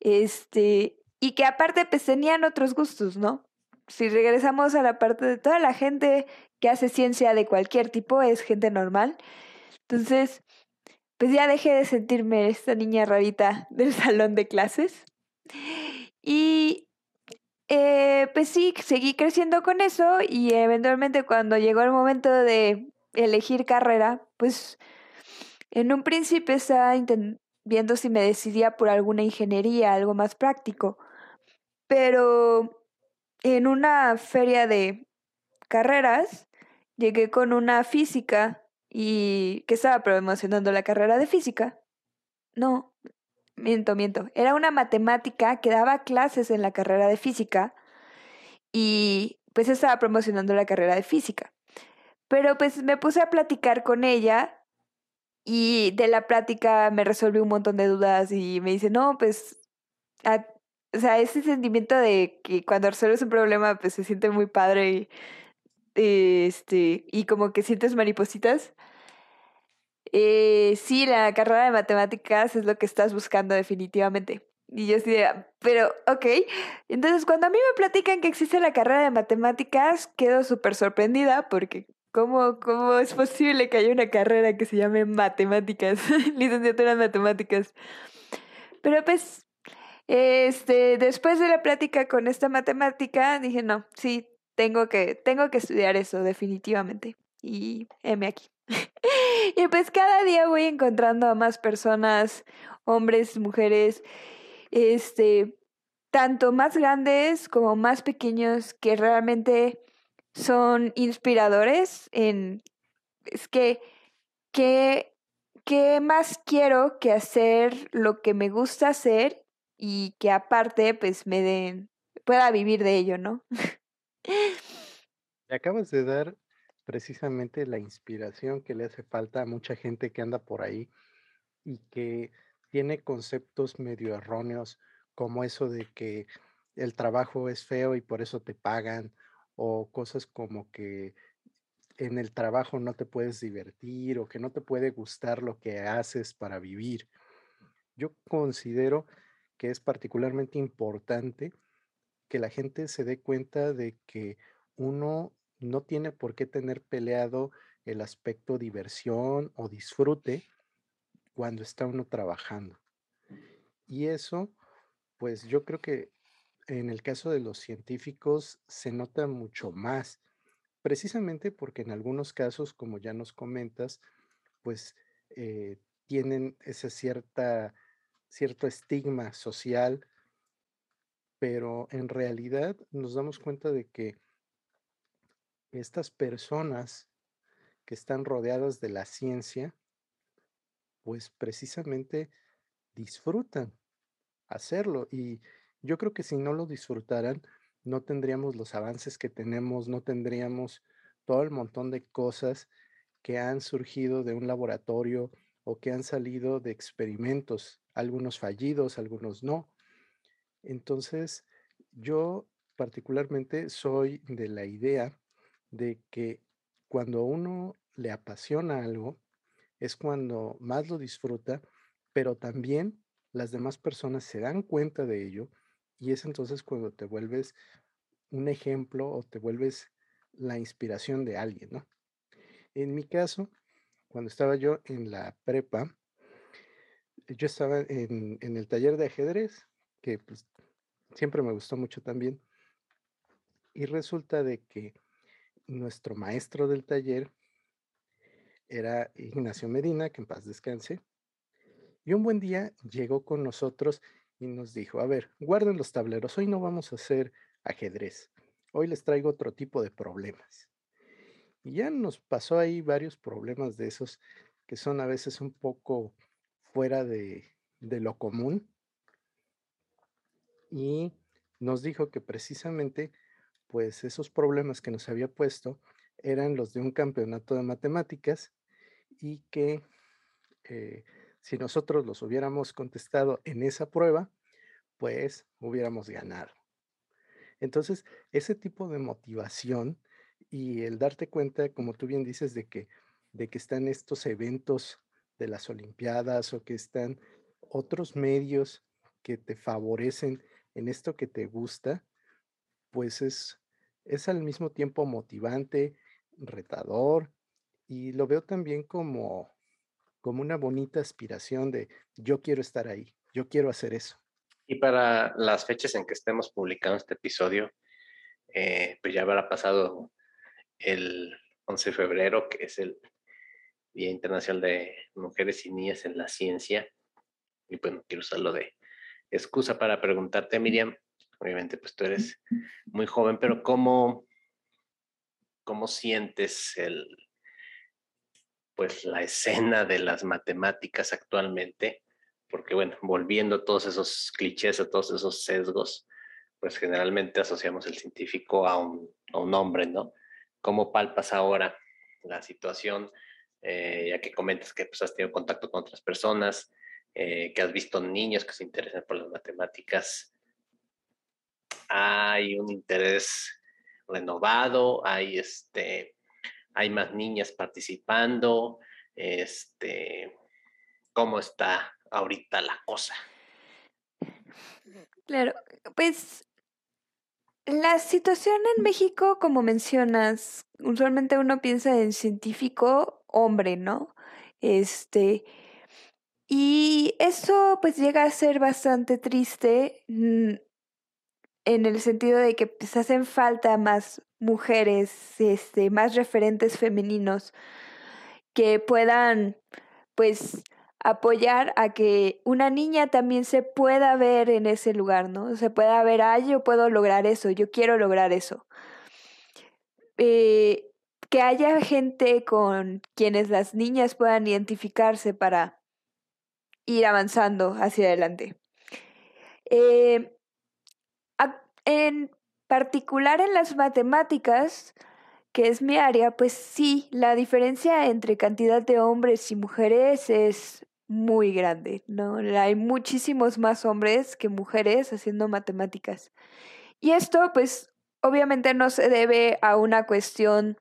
este, y que aparte pues tenían otros gustos, ¿no? Si regresamos a la parte de toda la gente que hace ciencia de cualquier tipo, es gente normal. Entonces, pues ya dejé de sentirme esta niña rarita del <laughs> salón de clases. Y eh, pues sí, seguí creciendo con eso y eventualmente cuando llegó el momento de elegir carrera, pues en un principio estaba viendo si me decidía por alguna ingeniería, algo más práctico, pero en una feria de carreras llegué con una física y que estaba promocionando la carrera de física. No, miento, miento. Era una matemática que daba clases en la carrera de física y pues estaba promocionando la carrera de física. Pero pues me puse a platicar con ella y de la plática me resolvió un montón de dudas y me dice, no, pues, o sea, ese sentimiento de que cuando resuelves un problema pues se siente muy padre y, este, y como que sientes maripositas. Eh, sí, la carrera de matemáticas es lo que estás buscando definitivamente. Y yo así pero ok. Entonces, cuando a mí me platican que existe la carrera de matemáticas, quedo súper sorprendida porque ¿cómo, ¿cómo es posible que haya una carrera que se llame matemáticas, <laughs> licenciatura en matemáticas? Pero pues, este, después de la plática con esta matemática, dije, no, sí, tengo que, tengo que estudiar eso definitivamente. Y heme aquí. <laughs> y pues cada día voy encontrando a más personas, hombres, mujeres, este, tanto más grandes como más pequeños que realmente son inspiradores en, es que, ¿qué, ¿qué más quiero que hacer lo que me gusta hacer y que aparte pues me den, pueda vivir de ello, ¿no? Acabas de dar precisamente la inspiración que le hace falta a mucha gente que anda por ahí y que tiene conceptos medio erróneos como eso de que el trabajo es feo y por eso te pagan o cosas como que en el trabajo no te puedes divertir o que no te puede gustar lo que haces para vivir. Yo considero que es particularmente importante que la gente se dé cuenta de que uno no tiene por qué tener peleado el aspecto diversión o disfrute cuando está uno trabajando. Y eso, pues yo creo que en el caso de los científicos se nota mucho más, precisamente porque en algunos casos, como ya nos comentas, pues eh, tienen ese cierta, cierto estigma social, pero en realidad nos damos cuenta de que estas personas que están rodeadas de la ciencia, pues precisamente disfrutan hacerlo. Y yo creo que si no lo disfrutaran, no tendríamos los avances que tenemos, no tendríamos todo el montón de cosas que han surgido de un laboratorio o que han salido de experimentos, algunos fallidos, algunos no. Entonces, yo particularmente soy de la idea de que cuando uno le apasiona algo, es cuando más lo disfruta, pero también las demás personas se dan cuenta de ello y es entonces cuando te vuelves un ejemplo o te vuelves la inspiración de alguien, ¿no? En mi caso, cuando estaba yo en la prepa, yo estaba en, el taller de ajedrez, que pues, siempre me gustó mucho también, y resulta de que nuestro maestro del taller era Ignacio Medina, que en paz descanse. Y un buen día llegó con nosotros y nos dijo, a ver, guarden los tableros, hoy no vamos a hacer ajedrez, hoy les traigo otro tipo de problemas. Y ya nos pasó ahí varios problemas de esos que son a veces un poco fuera de, de lo común. Y nos dijo que precisamente pues esos problemas que nos había puesto eran los de un campeonato de matemáticas y que eh, si nosotros los hubiéramos contestado en esa prueba, pues hubiéramos ganado. Entonces, ese tipo de motivación y el darte cuenta, como tú bien dices, de que, de que están estos eventos de las Olimpiadas o que están otros medios que te favorecen en esto que te gusta, pues es es al mismo tiempo motivante, retador y lo veo también como, como una bonita aspiración de yo quiero estar ahí, yo quiero hacer eso. Y para las fechas en que estemos publicando este episodio, eh, pues ya habrá pasado el 11 de febrero, que es el Día Internacional de Mujeres y Niñas en la Ciencia. Y pues no quiero usarlo de excusa para preguntarte, Miriam, obviamente pues tú eres muy joven, pero ¿cómo, cómo sientes el, pues la escena de las matemáticas actualmente? Porque bueno, volviendo a todos esos clichés, a todos esos sesgos, pues generalmente asociamos el científico a un, a un hombre, ¿no? ¿Cómo palpas ahora la situación? Eh, ya que comentas que pues, has tenido contacto con otras personas, eh, que has visto niños que se interesan por las matemáticas, hay un interés renovado, hay, este, hay más niñas participando, este, ¿cómo está ahorita la cosa? Claro, pues la situación en México, como mencionas, usualmente uno piensa en científico hombre, ¿no? Este, y eso pues llega a ser bastante triste mm, en el sentido de que pues hacen falta más mujeres, este, más referentes femeninos que puedan pues apoyar a que una niña también se pueda ver en ese lugar, ¿no? Se pueda ver, ah, yo puedo lograr eso, yo quiero lograr eso. Eh, que haya gente con quienes las niñas puedan identificarse para ir avanzando hacia adelante. Eh, en particular en las matemáticas, que es mi área, pues sí, la diferencia entre cantidad de hombres y mujeres es muy grande, ¿no? Hay muchísimos más hombres que mujeres haciendo matemáticas. Y esto, pues, obviamente no se debe a una cuestión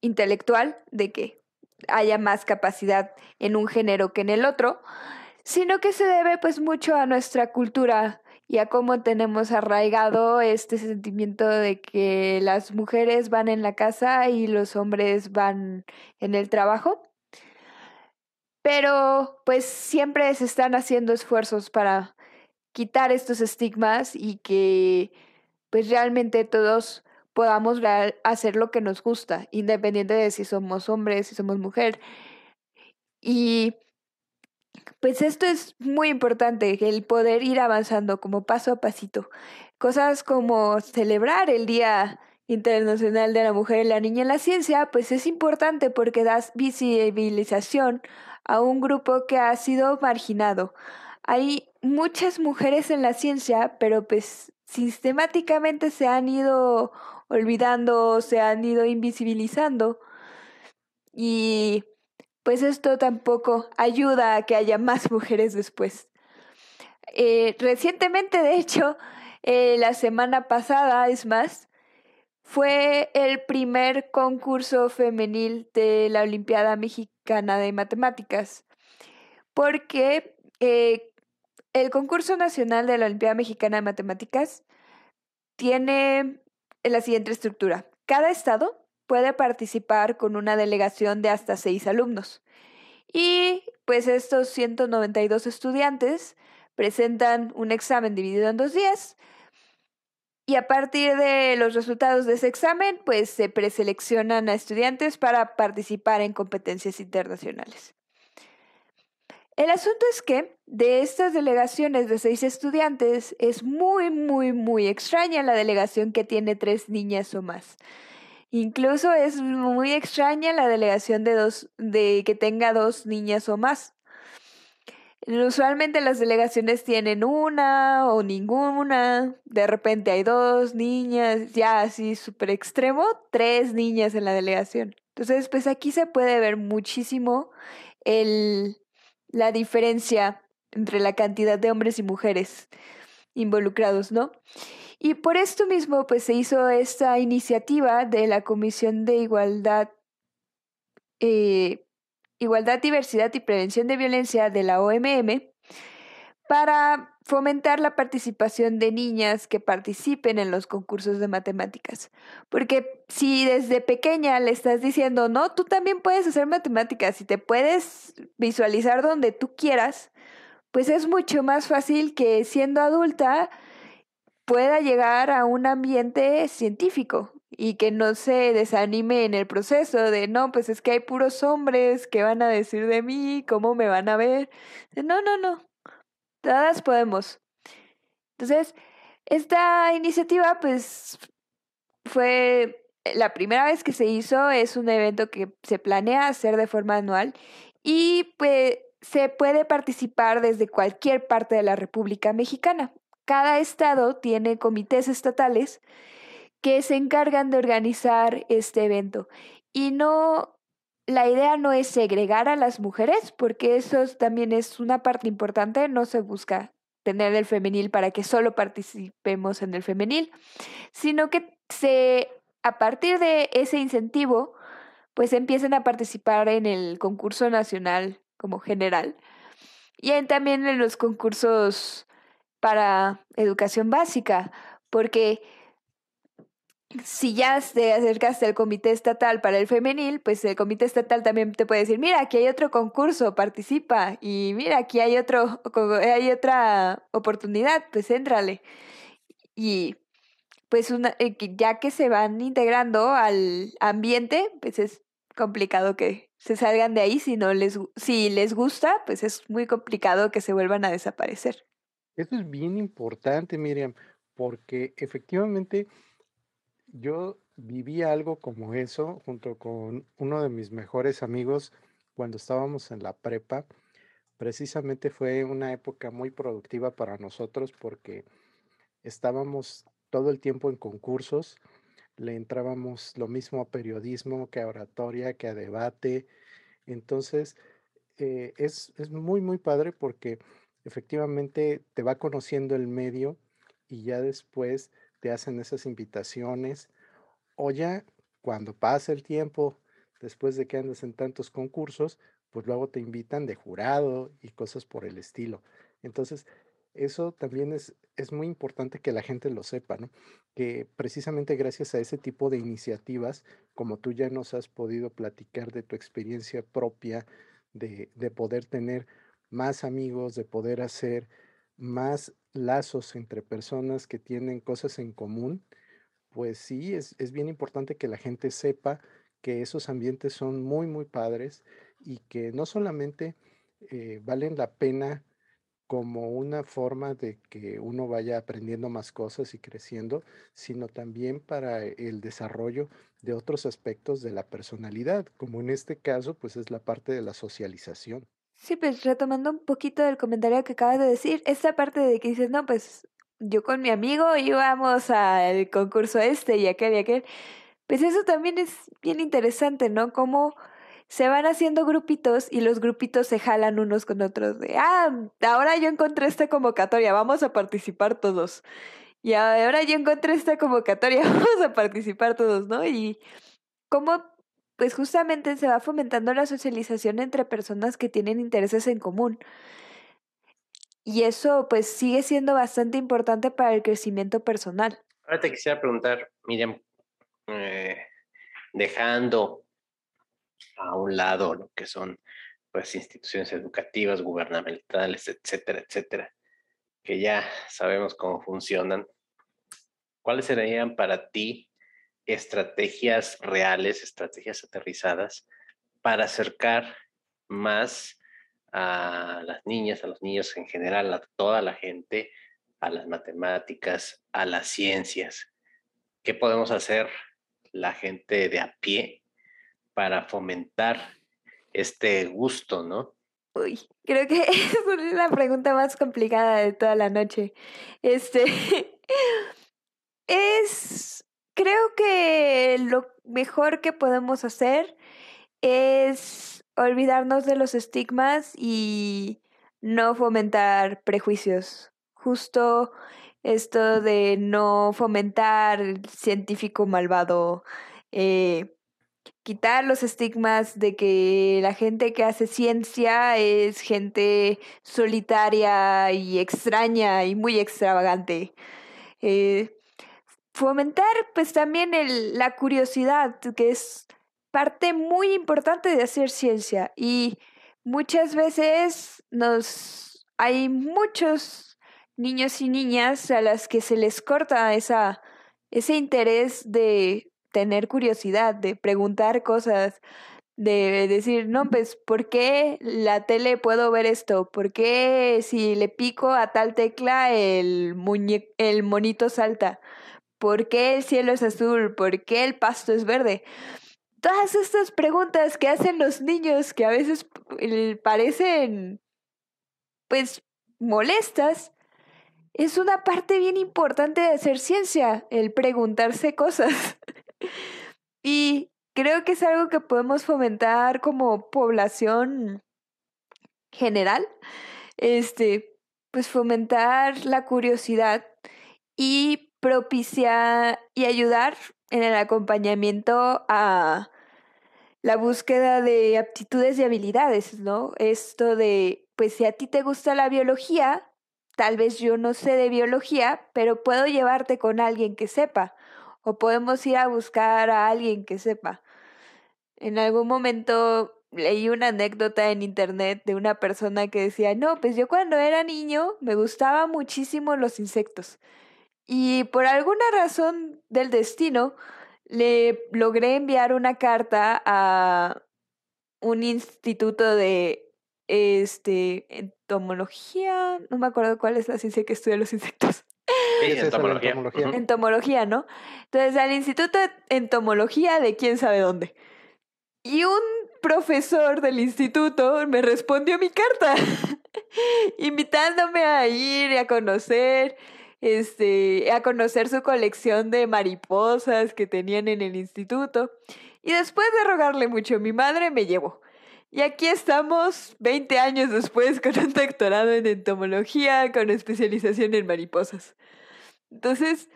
intelectual de que haya más capacidad en un género que en el otro, sino que se debe pues mucho a nuestra cultura y a cómo tenemos arraigado este sentimiento de que las mujeres van en la casa y los hombres van en el trabajo. Pero pues siempre se están haciendo esfuerzos para quitar estos estigmas y que pues realmente todos podamos hacer lo que nos gusta, independiente de si somos hombres, si somos mujer. Y pues esto es muy importante, el poder ir avanzando como paso a pasito. Cosas como celebrar el Día Internacional de la Mujer y la Niña en la Ciencia, pues es importante porque das visibilización a un grupo que ha sido marginado. Hay muchas mujeres en la ciencia, pero pues sistemáticamente se han ido olvidando, se han ido invisibilizando. Y pues esto tampoco ayuda a que haya más <laughs> mujeres después. Eh, recientemente, de hecho, eh, la semana pasada, es más, fue el primer concurso femenil de la Olimpiada Mexicana de Matemáticas, porque eh, el concurso nacional de la Olimpiada Mexicana de Matemáticas tiene la siguiente estructura. Cada estado puede participar con una delegación de hasta seis alumnos. Y pues estos 192 estudiantes presentan un examen dividido en dos días. Y a partir de los resultados de ese examen, pues se preseleccionan a estudiantes para participar en competencias internacionales. El asunto es que de estas delegaciones de seis estudiantes es muy, muy, muy extraña la delegación que tiene tres niñas o más. Incluso es muy extraña la delegación de dos, de que tenga dos niñas o más. Usualmente las delegaciones tienen una o ninguna, de repente hay dos niñas, ya así súper extremo, tres niñas en la delegación. Entonces, pues aquí se puede ver muchísimo el, la diferencia entre la cantidad de hombres y mujeres involucrados, ¿no? Y por esto mismo, pues se hizo esta iniciativa de la Comisión de Igualdad, eh, Igualdad, Diversidad y Prevención de Violencia de la OMM para fomentar la participación de niñas que participen en los concursos de matemáticas. Porque si desde pequeña le estás diciendo, no, tú también puedes hacer matemáticas y te puedes visualizar donde tú quieras, pues es mucho más fácil que siendo adulta pueda llegar a un ambiente científico y que no se desanime en el proceso de, no, pues es que hay puros hombres que van a decir de mí, cómo me van a ver. No, no, no, todas podemos. Entonces, esta iniciativa pues fue la primera vez que se hizo, es un evento que se planea hacer de forma anual y pues se puede participar desde cualquier parte de la República Mexicana. Cada estado tiene comités estatales que se encargan de organizar este evento. Y no, la idea no es segregar a las mujeres, porque eso también es una parte importante, no se busca tener el femenil para que solo participemos en el femenil, sino que se, a partir de ese incentivo, pues empiecen a participar en el concurso nacional como general y también en los concursos para educación básica, porque si ya te acercaste al comité estatal para el femenil, pues el comité estatal también te puede decir, mira, aquí hay otro concurso, participa, y mira, aquí hay otro, hay otra oportunidad, pues éntrale. Y pues una, eh, ya que se van integrando al ambiente, pues es complicado que se salgan de ahí si no les si les gusta, pues es muy complicado que se vuelvan a desaparecer. Eso es bien importante, Miriam, porque efectivamente yo viví algo como eso junto con uno de mis mejores amigos cuando estábamos en la prepa. Precisamente fue una época muy productiva para nosotros porque estábamos todo el tiempo en concursos, le entrábamos lo mismo a periodismo que a oratoria, que a debate. Entonces, eh, es, es muy, muy padre porque efectivamente te va conociendo el medio y ya después te hacen esas invitaciones o ya cuando pasa el tiempo, después de que andas en tantos concursos, pues luego te invitan de jurado y cosas por el estilo. Entonces, eso también es, es muy importante que la gente lo sepa, ¿no? Que precisamente gracias a ese tipo de iniciativas, como tú ya nos has podido platicar de tu experiencia propia, de, de poder tener más amigos, de poder hacer más lazos entre personas que tienen cosas en común, pues sí, es, bien importante que la gente sepa que esos ambientes son muy, muy padres y que no solamente eh, valen la pena como una forma de que uno vaya aprendiendo más cosas y creciendo, sino también para el desarrollo de otros aspectos de la personalidad, como en este caso, pues es la parte de la socialización. Sí, pues retomando un poquito del comentario que acabas de decir, esta parte de que dices, no, pues yo con mi amigo íbamos al concurso este y aquel y aquel, pues eso también es bien interesante, ¿no? Cómo se van haciendo grupitos y los grupitos se jalan unos con otros de, ah, ahora yo encontré esta convocatoria, vamos a participar todos. Y ahora yo encontré esta convocatoria, <laughs> vamos a participar todos, ¿no? Y cómo pues justamente se va fomentando la socialización entre personas que tienen intereses en común. Y eso pues sigue siendo bastante importante para el crecimiento personal. Ahora te quisiera preguntar, Miriam, eh, dejando a un lado lo que son pues instituciones educativas, gubernamentales, etcétera, etcétera, que ya sabemos cómo funcionan, ¿cuáles serían para ti estrategias reales, estrategias aterrizadas para acercar más a las niñas, a los niños en general, a toda la gente, a las matemáticas, a las ciencias. ¿Qué podemos hacer la gente de a pie para fomentar este gusto, no? Uy, creo que <laughs> es la pregunta más complicada de toda la noche. Este <laughs> es creo que lo mejor que podemos hacer es olvidarnos de los estigmas y no fomentar prejuicios. Justo esto de no fomentar el científico malvado, eh, quitar los estigmas de que la gente que hace ciencia es gente solitaria y extraña y muy extravagante. Eh, fomentar pues también el, la curiosidad, que es parte muy importante de hacer ciencia y muchas veces nos hay muchos niños y niñas a las que se les corta esa, ese interés de tener curiosidad, de preguntar cosas, de decir, no, pues, ¿por qué la tele puedo ver esto? ¿Por qué si le pico a tal tecla el, el monito salta? ¿Por qué el cielo es azul? ¿Por qué el pasto es verde? Todas estas preguntas que hacen los niños que a veces parecen, pues, molestas, es una parte bien importante de hacer ciencia, el preguntarse cosas. <laughs> y creo que es algo que podemos fomentar como población general. Este, pues fomentar la curiosidad y propiciar y ayudar en el acompañamiento a la búsqueda de aptitudes y habilidades, ¿no? Esto de, pues si a ti te gusta la biología, tal vez yo no sé de biología, pero puedo llevarte con alguien que sepa, o podemos ir a buscar a alguien que sepa. En algún momento leí una anécdota en internet de una persona que decía, no, pues yo cuando era niño me gustaban muchísimo los insectos. Y por alguna razón del destino, le logré enviar una carta a un instituto de este entomología, no me acuerdo cuál es la ciencia que estudia los insectos. entomología. entomología. ¿no? Entonces, al Instituto de Entomología de quién sabe dónde. Y un profesor del instituto me respondió mi carta, <laughs> invitándome a ir y a conocer, este, a conocer su colección de mariposas que tenían en el instituto. Y después de rogarle mucho, mi madre me llevó. Y aquí estamos 20 años después con un doctorado en entomología con especialización en mariposas. Entonces,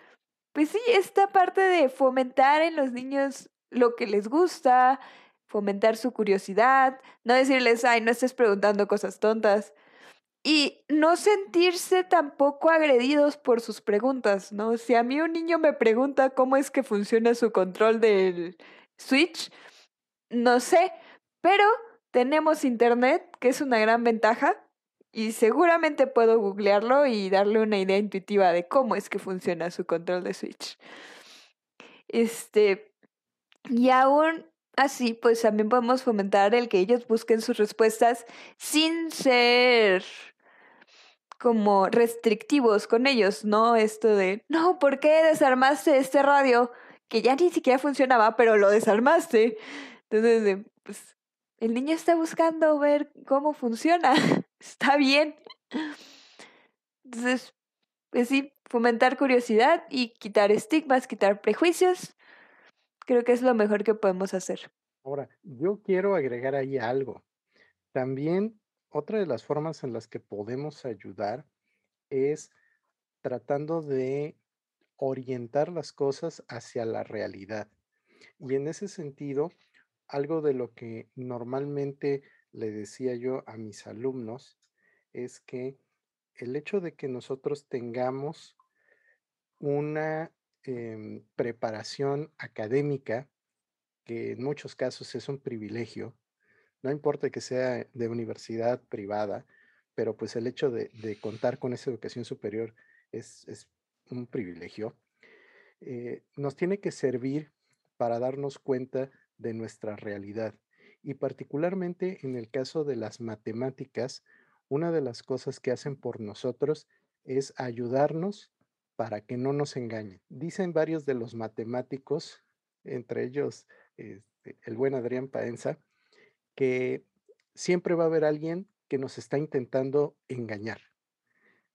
pues sí, esta parte de fomentar en los niños lo que les gusta, fomentar su curiosidad, no decirles, ay, no estés preguntando cosas tontas. Y no sentirse tampoco agredidos por sus preguntas, ¿no? Si a mí un niño me pregunta cómo es que funciona su control del Switch, no sé, pero tenemos internet, que es una gran ventaja, y seguramente puedo googlearlo y darle una idea intuitiva de cómo es que funciona su control de Switch. Este, y aún así, pues también podemos fomentar el que ellos busquen sus respuestas sin ser como restrictivos con ellos, ¿no? Esto de, no, ¿por qué desarmaste este radio que ya ni siquiera funcionaba, pero lo desarmaste? Entonces, pues el niño está buscando ver cómo funciona. <laughs> está bien. Entonces, pues sí, fomentar curiosidad y quitar estigmas, quitar prejuicios. Creo que es lo mejor que podemos hacer. Ahora, yo quiero agregar ahí algo. También otra de las formas en las que podemos ayudar es tratando de orientar las cosas hacia la realidad. Y en ese sentido, algo de lo que normalmente le decía yo a mis alumnos es que el hecho de que nosotros tengamos una em, preparación académica, que en muchos casos es un privilegio, no importa que sea de universidad privada, pero pues el hecho de, contar con esa educación superior es, un privilegio, eh, nos tiene que servir para darnos cuenta de nuestra realidad. Y particularmente en el caso de las matemáticas, una de las cosas que hacen por nosotros es ayudarnos para que no nos engañen. Dicen varios de los matemáticos, entre ellos este, el buen Adrián Paenza, que siempre va a haber alguien que nos está intentando engañar.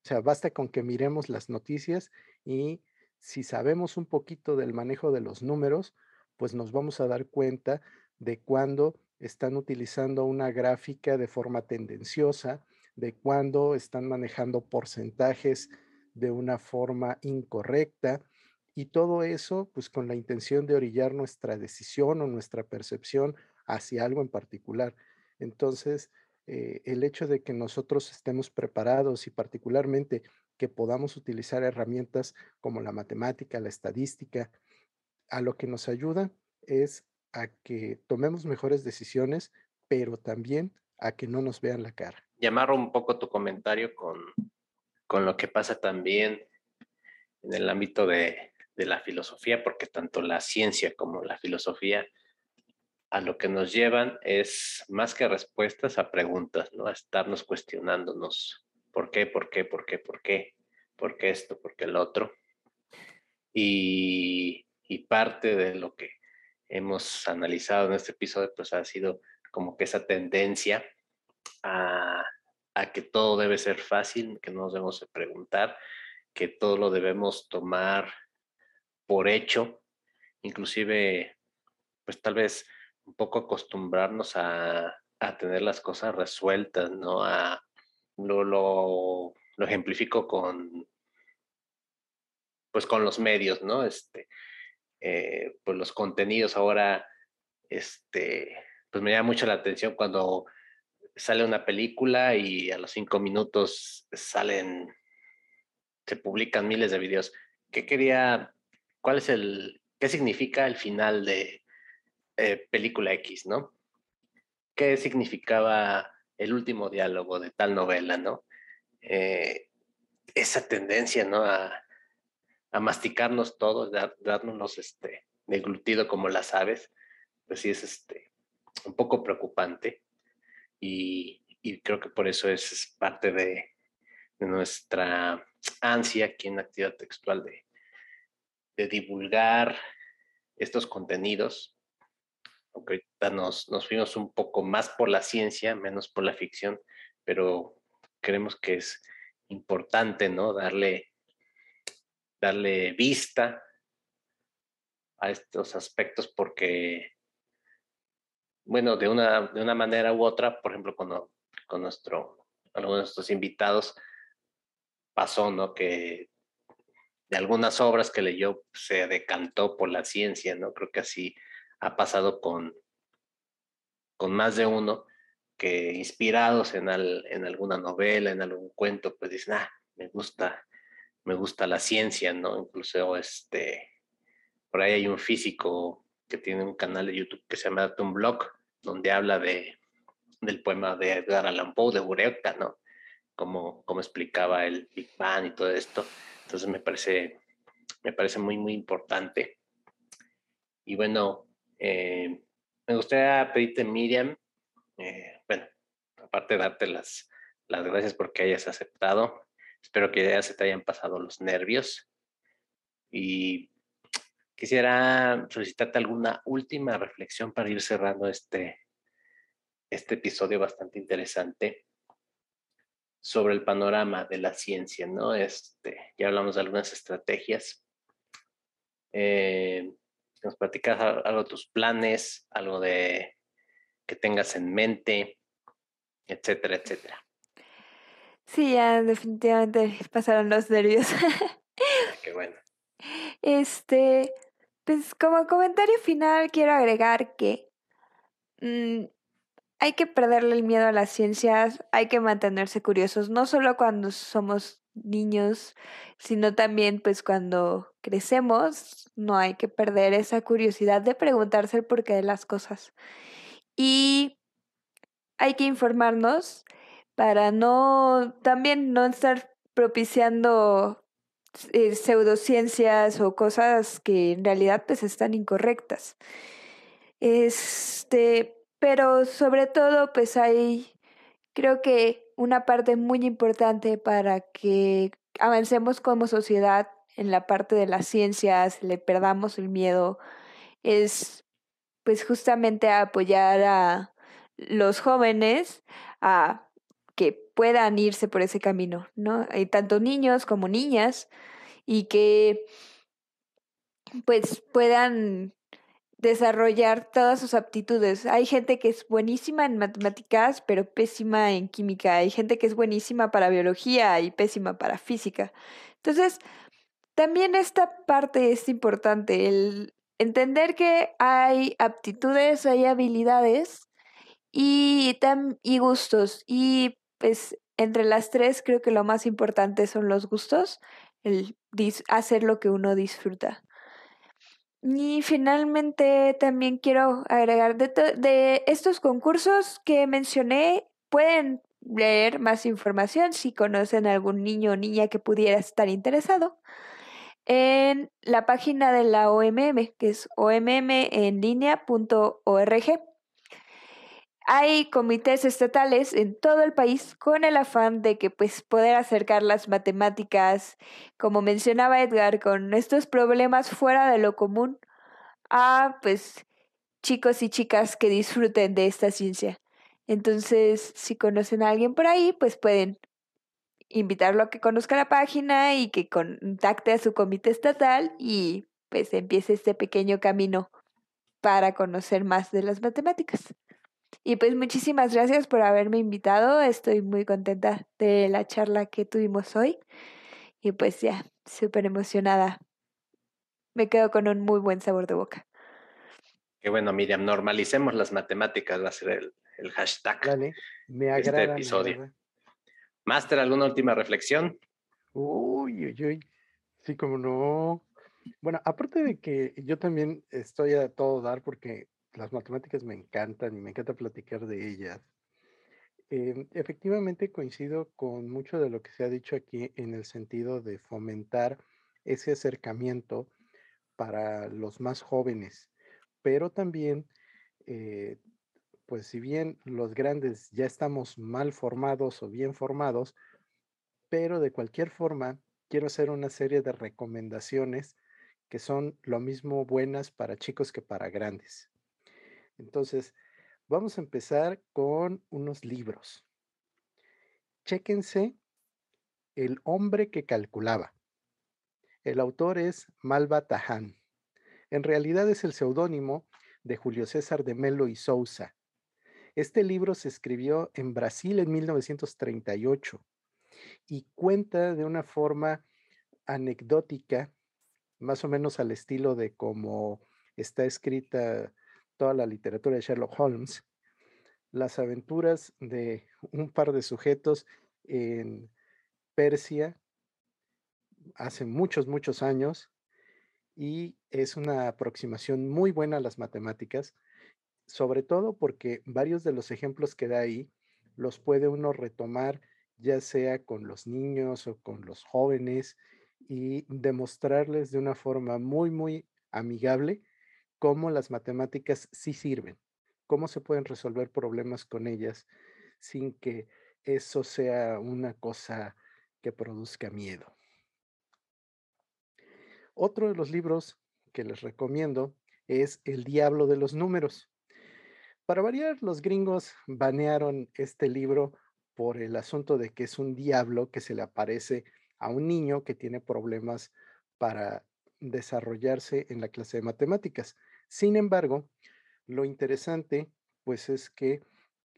O sea, basta con que miremos las noticias y si sabemos un poquito del manejo de los números, pues nos vamos a dar cuenta de cuándo están utilizando una gráfica de forma tendenciosa, de cuándo están manejando porcentajes de una forma incorrecta y todo eso pues con la intención de orillar nuestra decisión o nuestra percepción hacia algo en particular. Entonces, eh, el hecho de que nosotros estemos preparados y particularmente que podamos utilizar herramientas como la matemática, la estadística, a lo que nos ayuda es a que tomemos mejores decisiones, pero también a que no nos vean la cara. llamar un poco tu comentario con, con lo que pasa también en el ámbito de, de la filosofía, porque tanto la ciencia como la filosofía a lo que nos llevan es más que respuestas a preguntas, ¿no? A estarnos cuestionándonos por qué, por qué, por qué, por qué, por qué esto, por qué el otro. Y, parte de lo que hemos analizado en este episodio, pues ha sido como que esa tendencia a, a que todo debe ser fácil, que no nos debemos preguntar, que todo lo debemos tomar por hecho, inclusive, pues tal vez un poco acostumbrarnos a, tener las cosas resueltas, ¿no? A, lo, lo, ejemplifico con, pues con los medios, ¿no? Este, eh, pues los contenidos ahora, este, pues me llama mucho la atención cuando sale una película y a los cinco minutos salen, se publican miles de videos. ¿Qué quería, cuál es el, qué significa el final de, eh, película X, ¿no? ¿Qué significaba el último diálogo de tal novela, ¿no? Eh, esa tendencia, ¿no? A, masticarnos todos, darnos este deglutido como las aves, pues sí es este, un poco preocupante y, creo que por eso es, parte de, nuestra ansia aquí en actividad textual de, de divulgar estos contenidos aunque ahorita nos, nos fuimos un poco más por la ciencia, menos por la ficción, pero creemos que es importante, ¿no? Darle, darle vista a estos aspectos porque, bueno, de una, de una manera u otra, por ejemplo, con, con nuestro, algunos de nuestros invitados, pasó, ¿no? Que de algunas obras que leyó se decantó por la ciencia, ¿no? Creo que así ha pasado con, con más de uno que inspirados en, en alguna novela, en algún cuento, pues dicen, ah, me gusta, me gusta la ciencia, ¿no? Incluso este, por ahí hay un físico que tiene un canal de YouTube que se llama Tom Block, donde habla de, del poema de Edgar Allan Poe, de Bureuta, ¿no? Como, como explicaba el Big Bang y todo esto. Entonces me parece, me parece muy, muy importante. Y bueno, eh, me gustaría pedirte, Miriam, eh, bueno, aparte de darte las, las gracias porque hayas aceptado, espero que ya se te hayan pasado los nervios y quisiera solicitarte alguna última reflexión para ir cerrando este, este episodio bastante interesante sobre el panorama de la ciencia, ¿no? Este, ya hablamos de algunas estrategias. Eh, nos platicas algo de tus planes, algo de que tengas en mente, etcétera, etcétera. Sí, ya definitivamente <laughs> pasaron los nervios. Ah, qué bueno. <laughs> Este, pues como comentario final quiero agregar que mm, hay que perderle el miedo a las ciencias, hay que mantenerse curiosos, no solo cuando somos niños, sino también pues cuando crecemos, no hay que perder esa curiosidad de preguntarse el porqué de las cosas. Y hay que informarnos para no, también no estar propiciando eh, pseudociencias o cosas que en realidad pues están incorrectas. Este, pero sobre todo pues hay, creo que una parte muy importante para que avancemos como sociedad en la parte de las ciencias, le perdamos el miedo, es pues justamente apoyar a los jóvenes a que puedan irse por ese camino, ¿no? Hay tanto niños como niñas y que pues puedan desarrollar todas sus aptitudes. Hay gente que es buenísima en matemáticas, pero pésima en química. Hay gente que es buenísima para biología y pésima para física. Entonces, también esta parte es importante, el entender que hay aptitudes, hay habilidades y, y gustos. Y pues entre las tres creo que lo más importante son los gustos, el hacer lo que uno disfruta. Y finalmente también quiero agregar de, de estos concursos que mencioné, pueden leer más información si conocen algún niño o niña que pudiera estar interesado en la página de la OMM, que es ommenlinea.org. Hay comités estatales en todo el país con el afán de que pues poder acercar las matemáticas, como mencionaba Edgar, con estos problemas fuera de lo común a pues chicos y chicas que disfruten de esta ciencia. Entonces, si conocen a alguien por ahí, pues pueden invitarlo a que conozca la página y que contacte a su comité estatal y pues empiece este pequeño camino para conocer más de las matemáticas. Y pues muchísimas gracias por haberme invitado. Estoy muy contenta de la charla que tuvimos hoy. Y pues ya, súper emocionada. Me quedo con un muy buen sabor de boca. Qué bueno, Miriam. Normalicemos las matemáticas, va a ser el, hashtag me de este episodio. Máster, ¿alguna última reflexión? Uy, uy, uy. Sí, como no. Bueno, aparte de que yo también estoy a todo dar porque las matemáticas me encantan y me encanta platicar de ellas. Em, efectivamente coincido con mucho de lo que se ha dicho aquí en el sentido de fomentar ese acercamiento para los más jóvenes, pero también, eh, pues si bien los grandes ya estamos mal formados o bien formados, pero de cualquier forma quiero hacer una serie de recomendaciones que son lo mismo buenas para chicos que para grandes. Entonces, vamos a empezar con unos libros. Chéquense El hombre que calculaba. El autor es Malva Tahan. En realidad es el seudónimo de Julio César de Melo y Sousa. Este libro se escribió en Brasil en 1938 y cuenta de una forma anecdótica, más o menos al estilo de cómo está escrita toda la literatura de Sherlock Holmes, las aventuras de un par de sujetos en Persia hace muchos, muchos años y es una aproximación muy buena a las matemáticas, sobre todo porque varios de los ejemplos que da ahí los puede uno retomar ya sea con los niños o con los jóvenes y demostrarles de una forma muy, muy amigable cómo las matemáticas sí sirven, cómo se pueden resolver problemas con ellas sin que eso sea una cosa que produzca miedo. Otro de los libros que les recomiendo es El Diablo de los Números. Para variar, los gringos banearon este libro por el asunto de que es un diablo que se le aparece a un niño que tiene problemas para desarrollarse en la clase de matemáticas. Sin embargo, lo interesante pues es que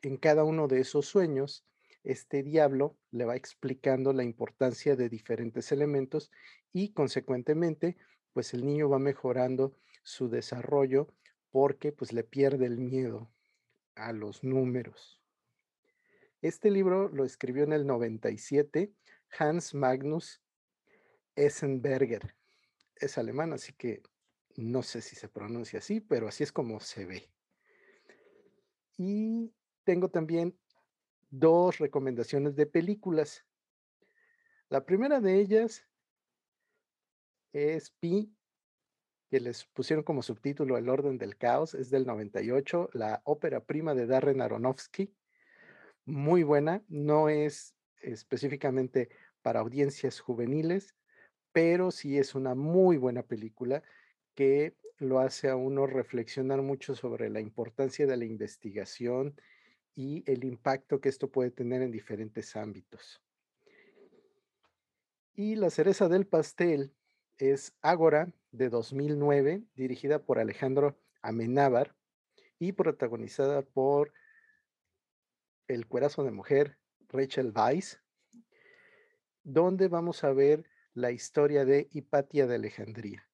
en cada uno de esos sueños, este diablo le va explicando la importancia de diferentes elementos y consecuentemente pues el niño va mejorando su desarrollo porque pues le pierde el miedo a los números. Este libro lo escribió en el 97 Hans Magnus Essenberger es alemán, así que no sé si se pronuncia así, pero así es como se ve. Y tengo también dos recomendaciones de películas. La primera de ellas es Pi, que les pusieron como subtítulo El orden del caos, es del 98, la ópera prima de Darren Aronofsky. Muy buena, no es específicamente para audiencias juveniles, pero sí es una muy buena película que lo hace a uno reflexionar mucho sobre la importancia de la investigación y el impacto que esto puede tener en diferentes ámbitos. Y la cereza del pastel es Ágora de 2009, dirigida por Alejandro Amenábar y protagonizada por el cuerazo de mujer Rachel Weisz, donde vamos a ver la historia de Hipatia de Alejandría,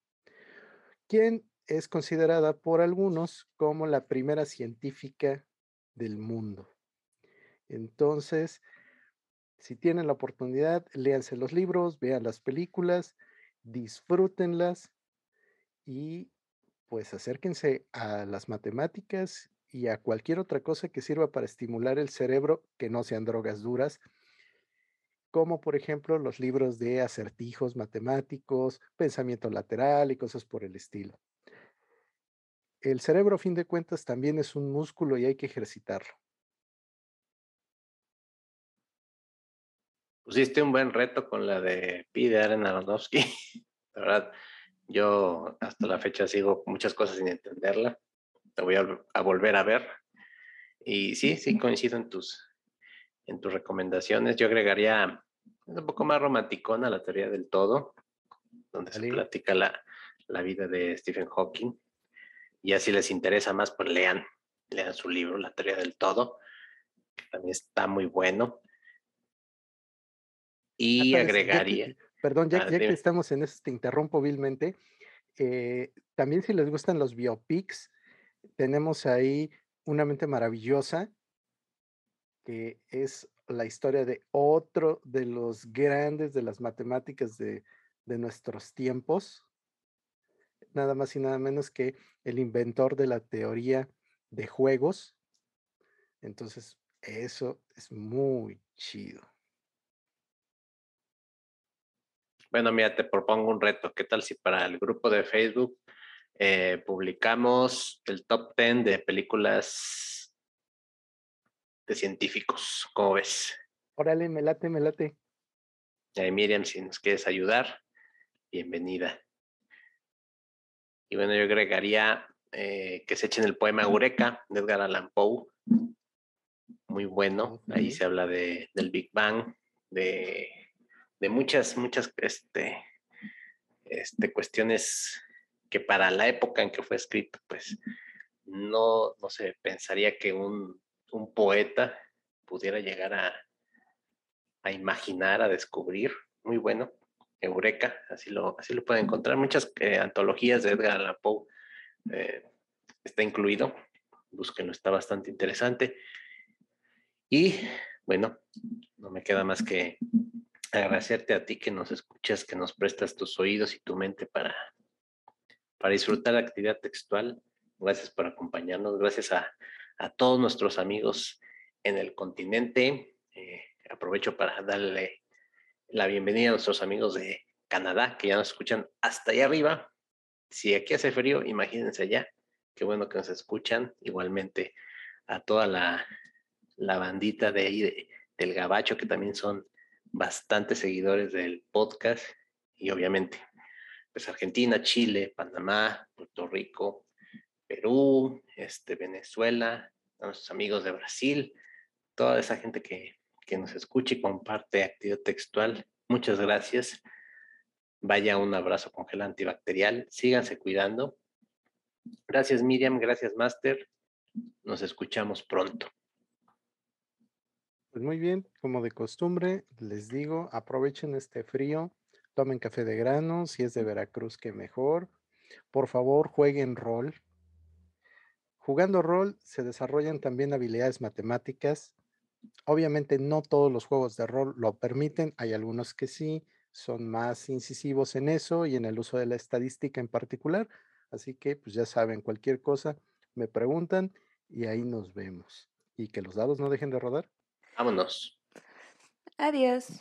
quien es considerada por algunos como la primera científica del mundo. Entonces, si tienen la oportunidad, léanse los libros, vean las películas, disfrútenlas y pues acérquense a las matemáticas y a cualquier otra cosa que sirva para estimular el cerebro que no sean drogas duras, como por ejemplo los libros de acertijos matemáticos, pensamiento lateral y cosas por el estilo. El cerebro, a fin de cuentas, también es un músculo y hay que ejercitarlo. Pusiste un buen reto con la de Pi de Aaron Aronofsky. <laughs> La verdad, yo hasta la fecha sigo muchas cosas sin entenderla. Te voy a, volver a ver. Y sí, sí coincido en tus, en tus recomendaciones. Yo agregaría un poco más romanticona la teoría del todo, donde se platica la, la, vida de Stephen Hawking. Y así les interesa más, pues lean, lean su libro, La teoría del todo, que también está muy bueno. Y agregaría. Perdón, ya, ah, que estamos en eso, te interrumpo vilmente. Eh, también si les gustan los biopics, tenemos ahí una mente maravillosa, que es la historia de otro de los grandes de las matemáticas de, de nuestros tiempos, nada más y nada menos que el inventor de la teoría de juegos. Entonces, eso es muy chido. Bueno, mira, te propongo un reto. ¿Qué tal si para el grupo de Facebook eh, publicamos el top 10 de películas de científicos? ¿Cómo ves? Órale, me late, me late. Miriam, si nos quieres ayudar, bienvenida. Y bueno, yo agregaría eh, que se echen el poema Eureka de Edgar Allan Poe. Muy bueno. Ahí se habla de, del Big Bang, de de muchas, muchas este, este, cuestiones que para la época en que fue escrito, pues no, no se pensaría que un, un poeta pudiera llegar a, a, imaginar, a descubrir. Muy bueno. Eureka, así lo, así lo pueden encontrar. Muchas eh, antologías de Edgar Allan Poe eh, está incluido. Búsquenlo, está bastante interesante. Y bueno, no me queda más que agradecerte a ti que nos escuchas, que nos prestas tus oídos y tu mente para, para disfrutar la actividad textual. Gracias por acompañarnos, gracias a, todos nuestros amigos en el continente. Eh, aprovecho para darle la bienvenida a nuestros amigos de Canadá, que ya nos escuchan hasta allá arriba. Si aquí hace frío, imagínense allá. Qué bueno que nos escuchan. Igualmente a toda la, la bandita de ahí del Gabacho, que también son bastantes seguidores del podcast y obviamente pues Argentina, Chile, Panamá, Puerto Rico, Perú, este, Venezuela, nuestros amigos de Brasil, toda esa gente que, que nos escucha y comparte actividad textual. Muchas gracias. Vaya un abrazo con gel antibacterial. Síganse cuidando. Gracias Miriam, gracias Master. Nos escuchamos pronto. Pues muy bien, como de costumbre, les digo, aprovechen este frío, tomen café de grano, si es de Veracruz, que mejor. Por favor, jueguen rol. Jugando rol se desarrollan también habilidades matemáticas. Obviamente no todos los juegos de rol lo permiten, hay algunos que sí, son más incisivos en eso y en el uso de la estadística en particular. Así que, pues ya saben, cualquier cosa me preguntan y ahí nos vemos. Y que los dados no dejen de rodar. Vámonos. Adiós.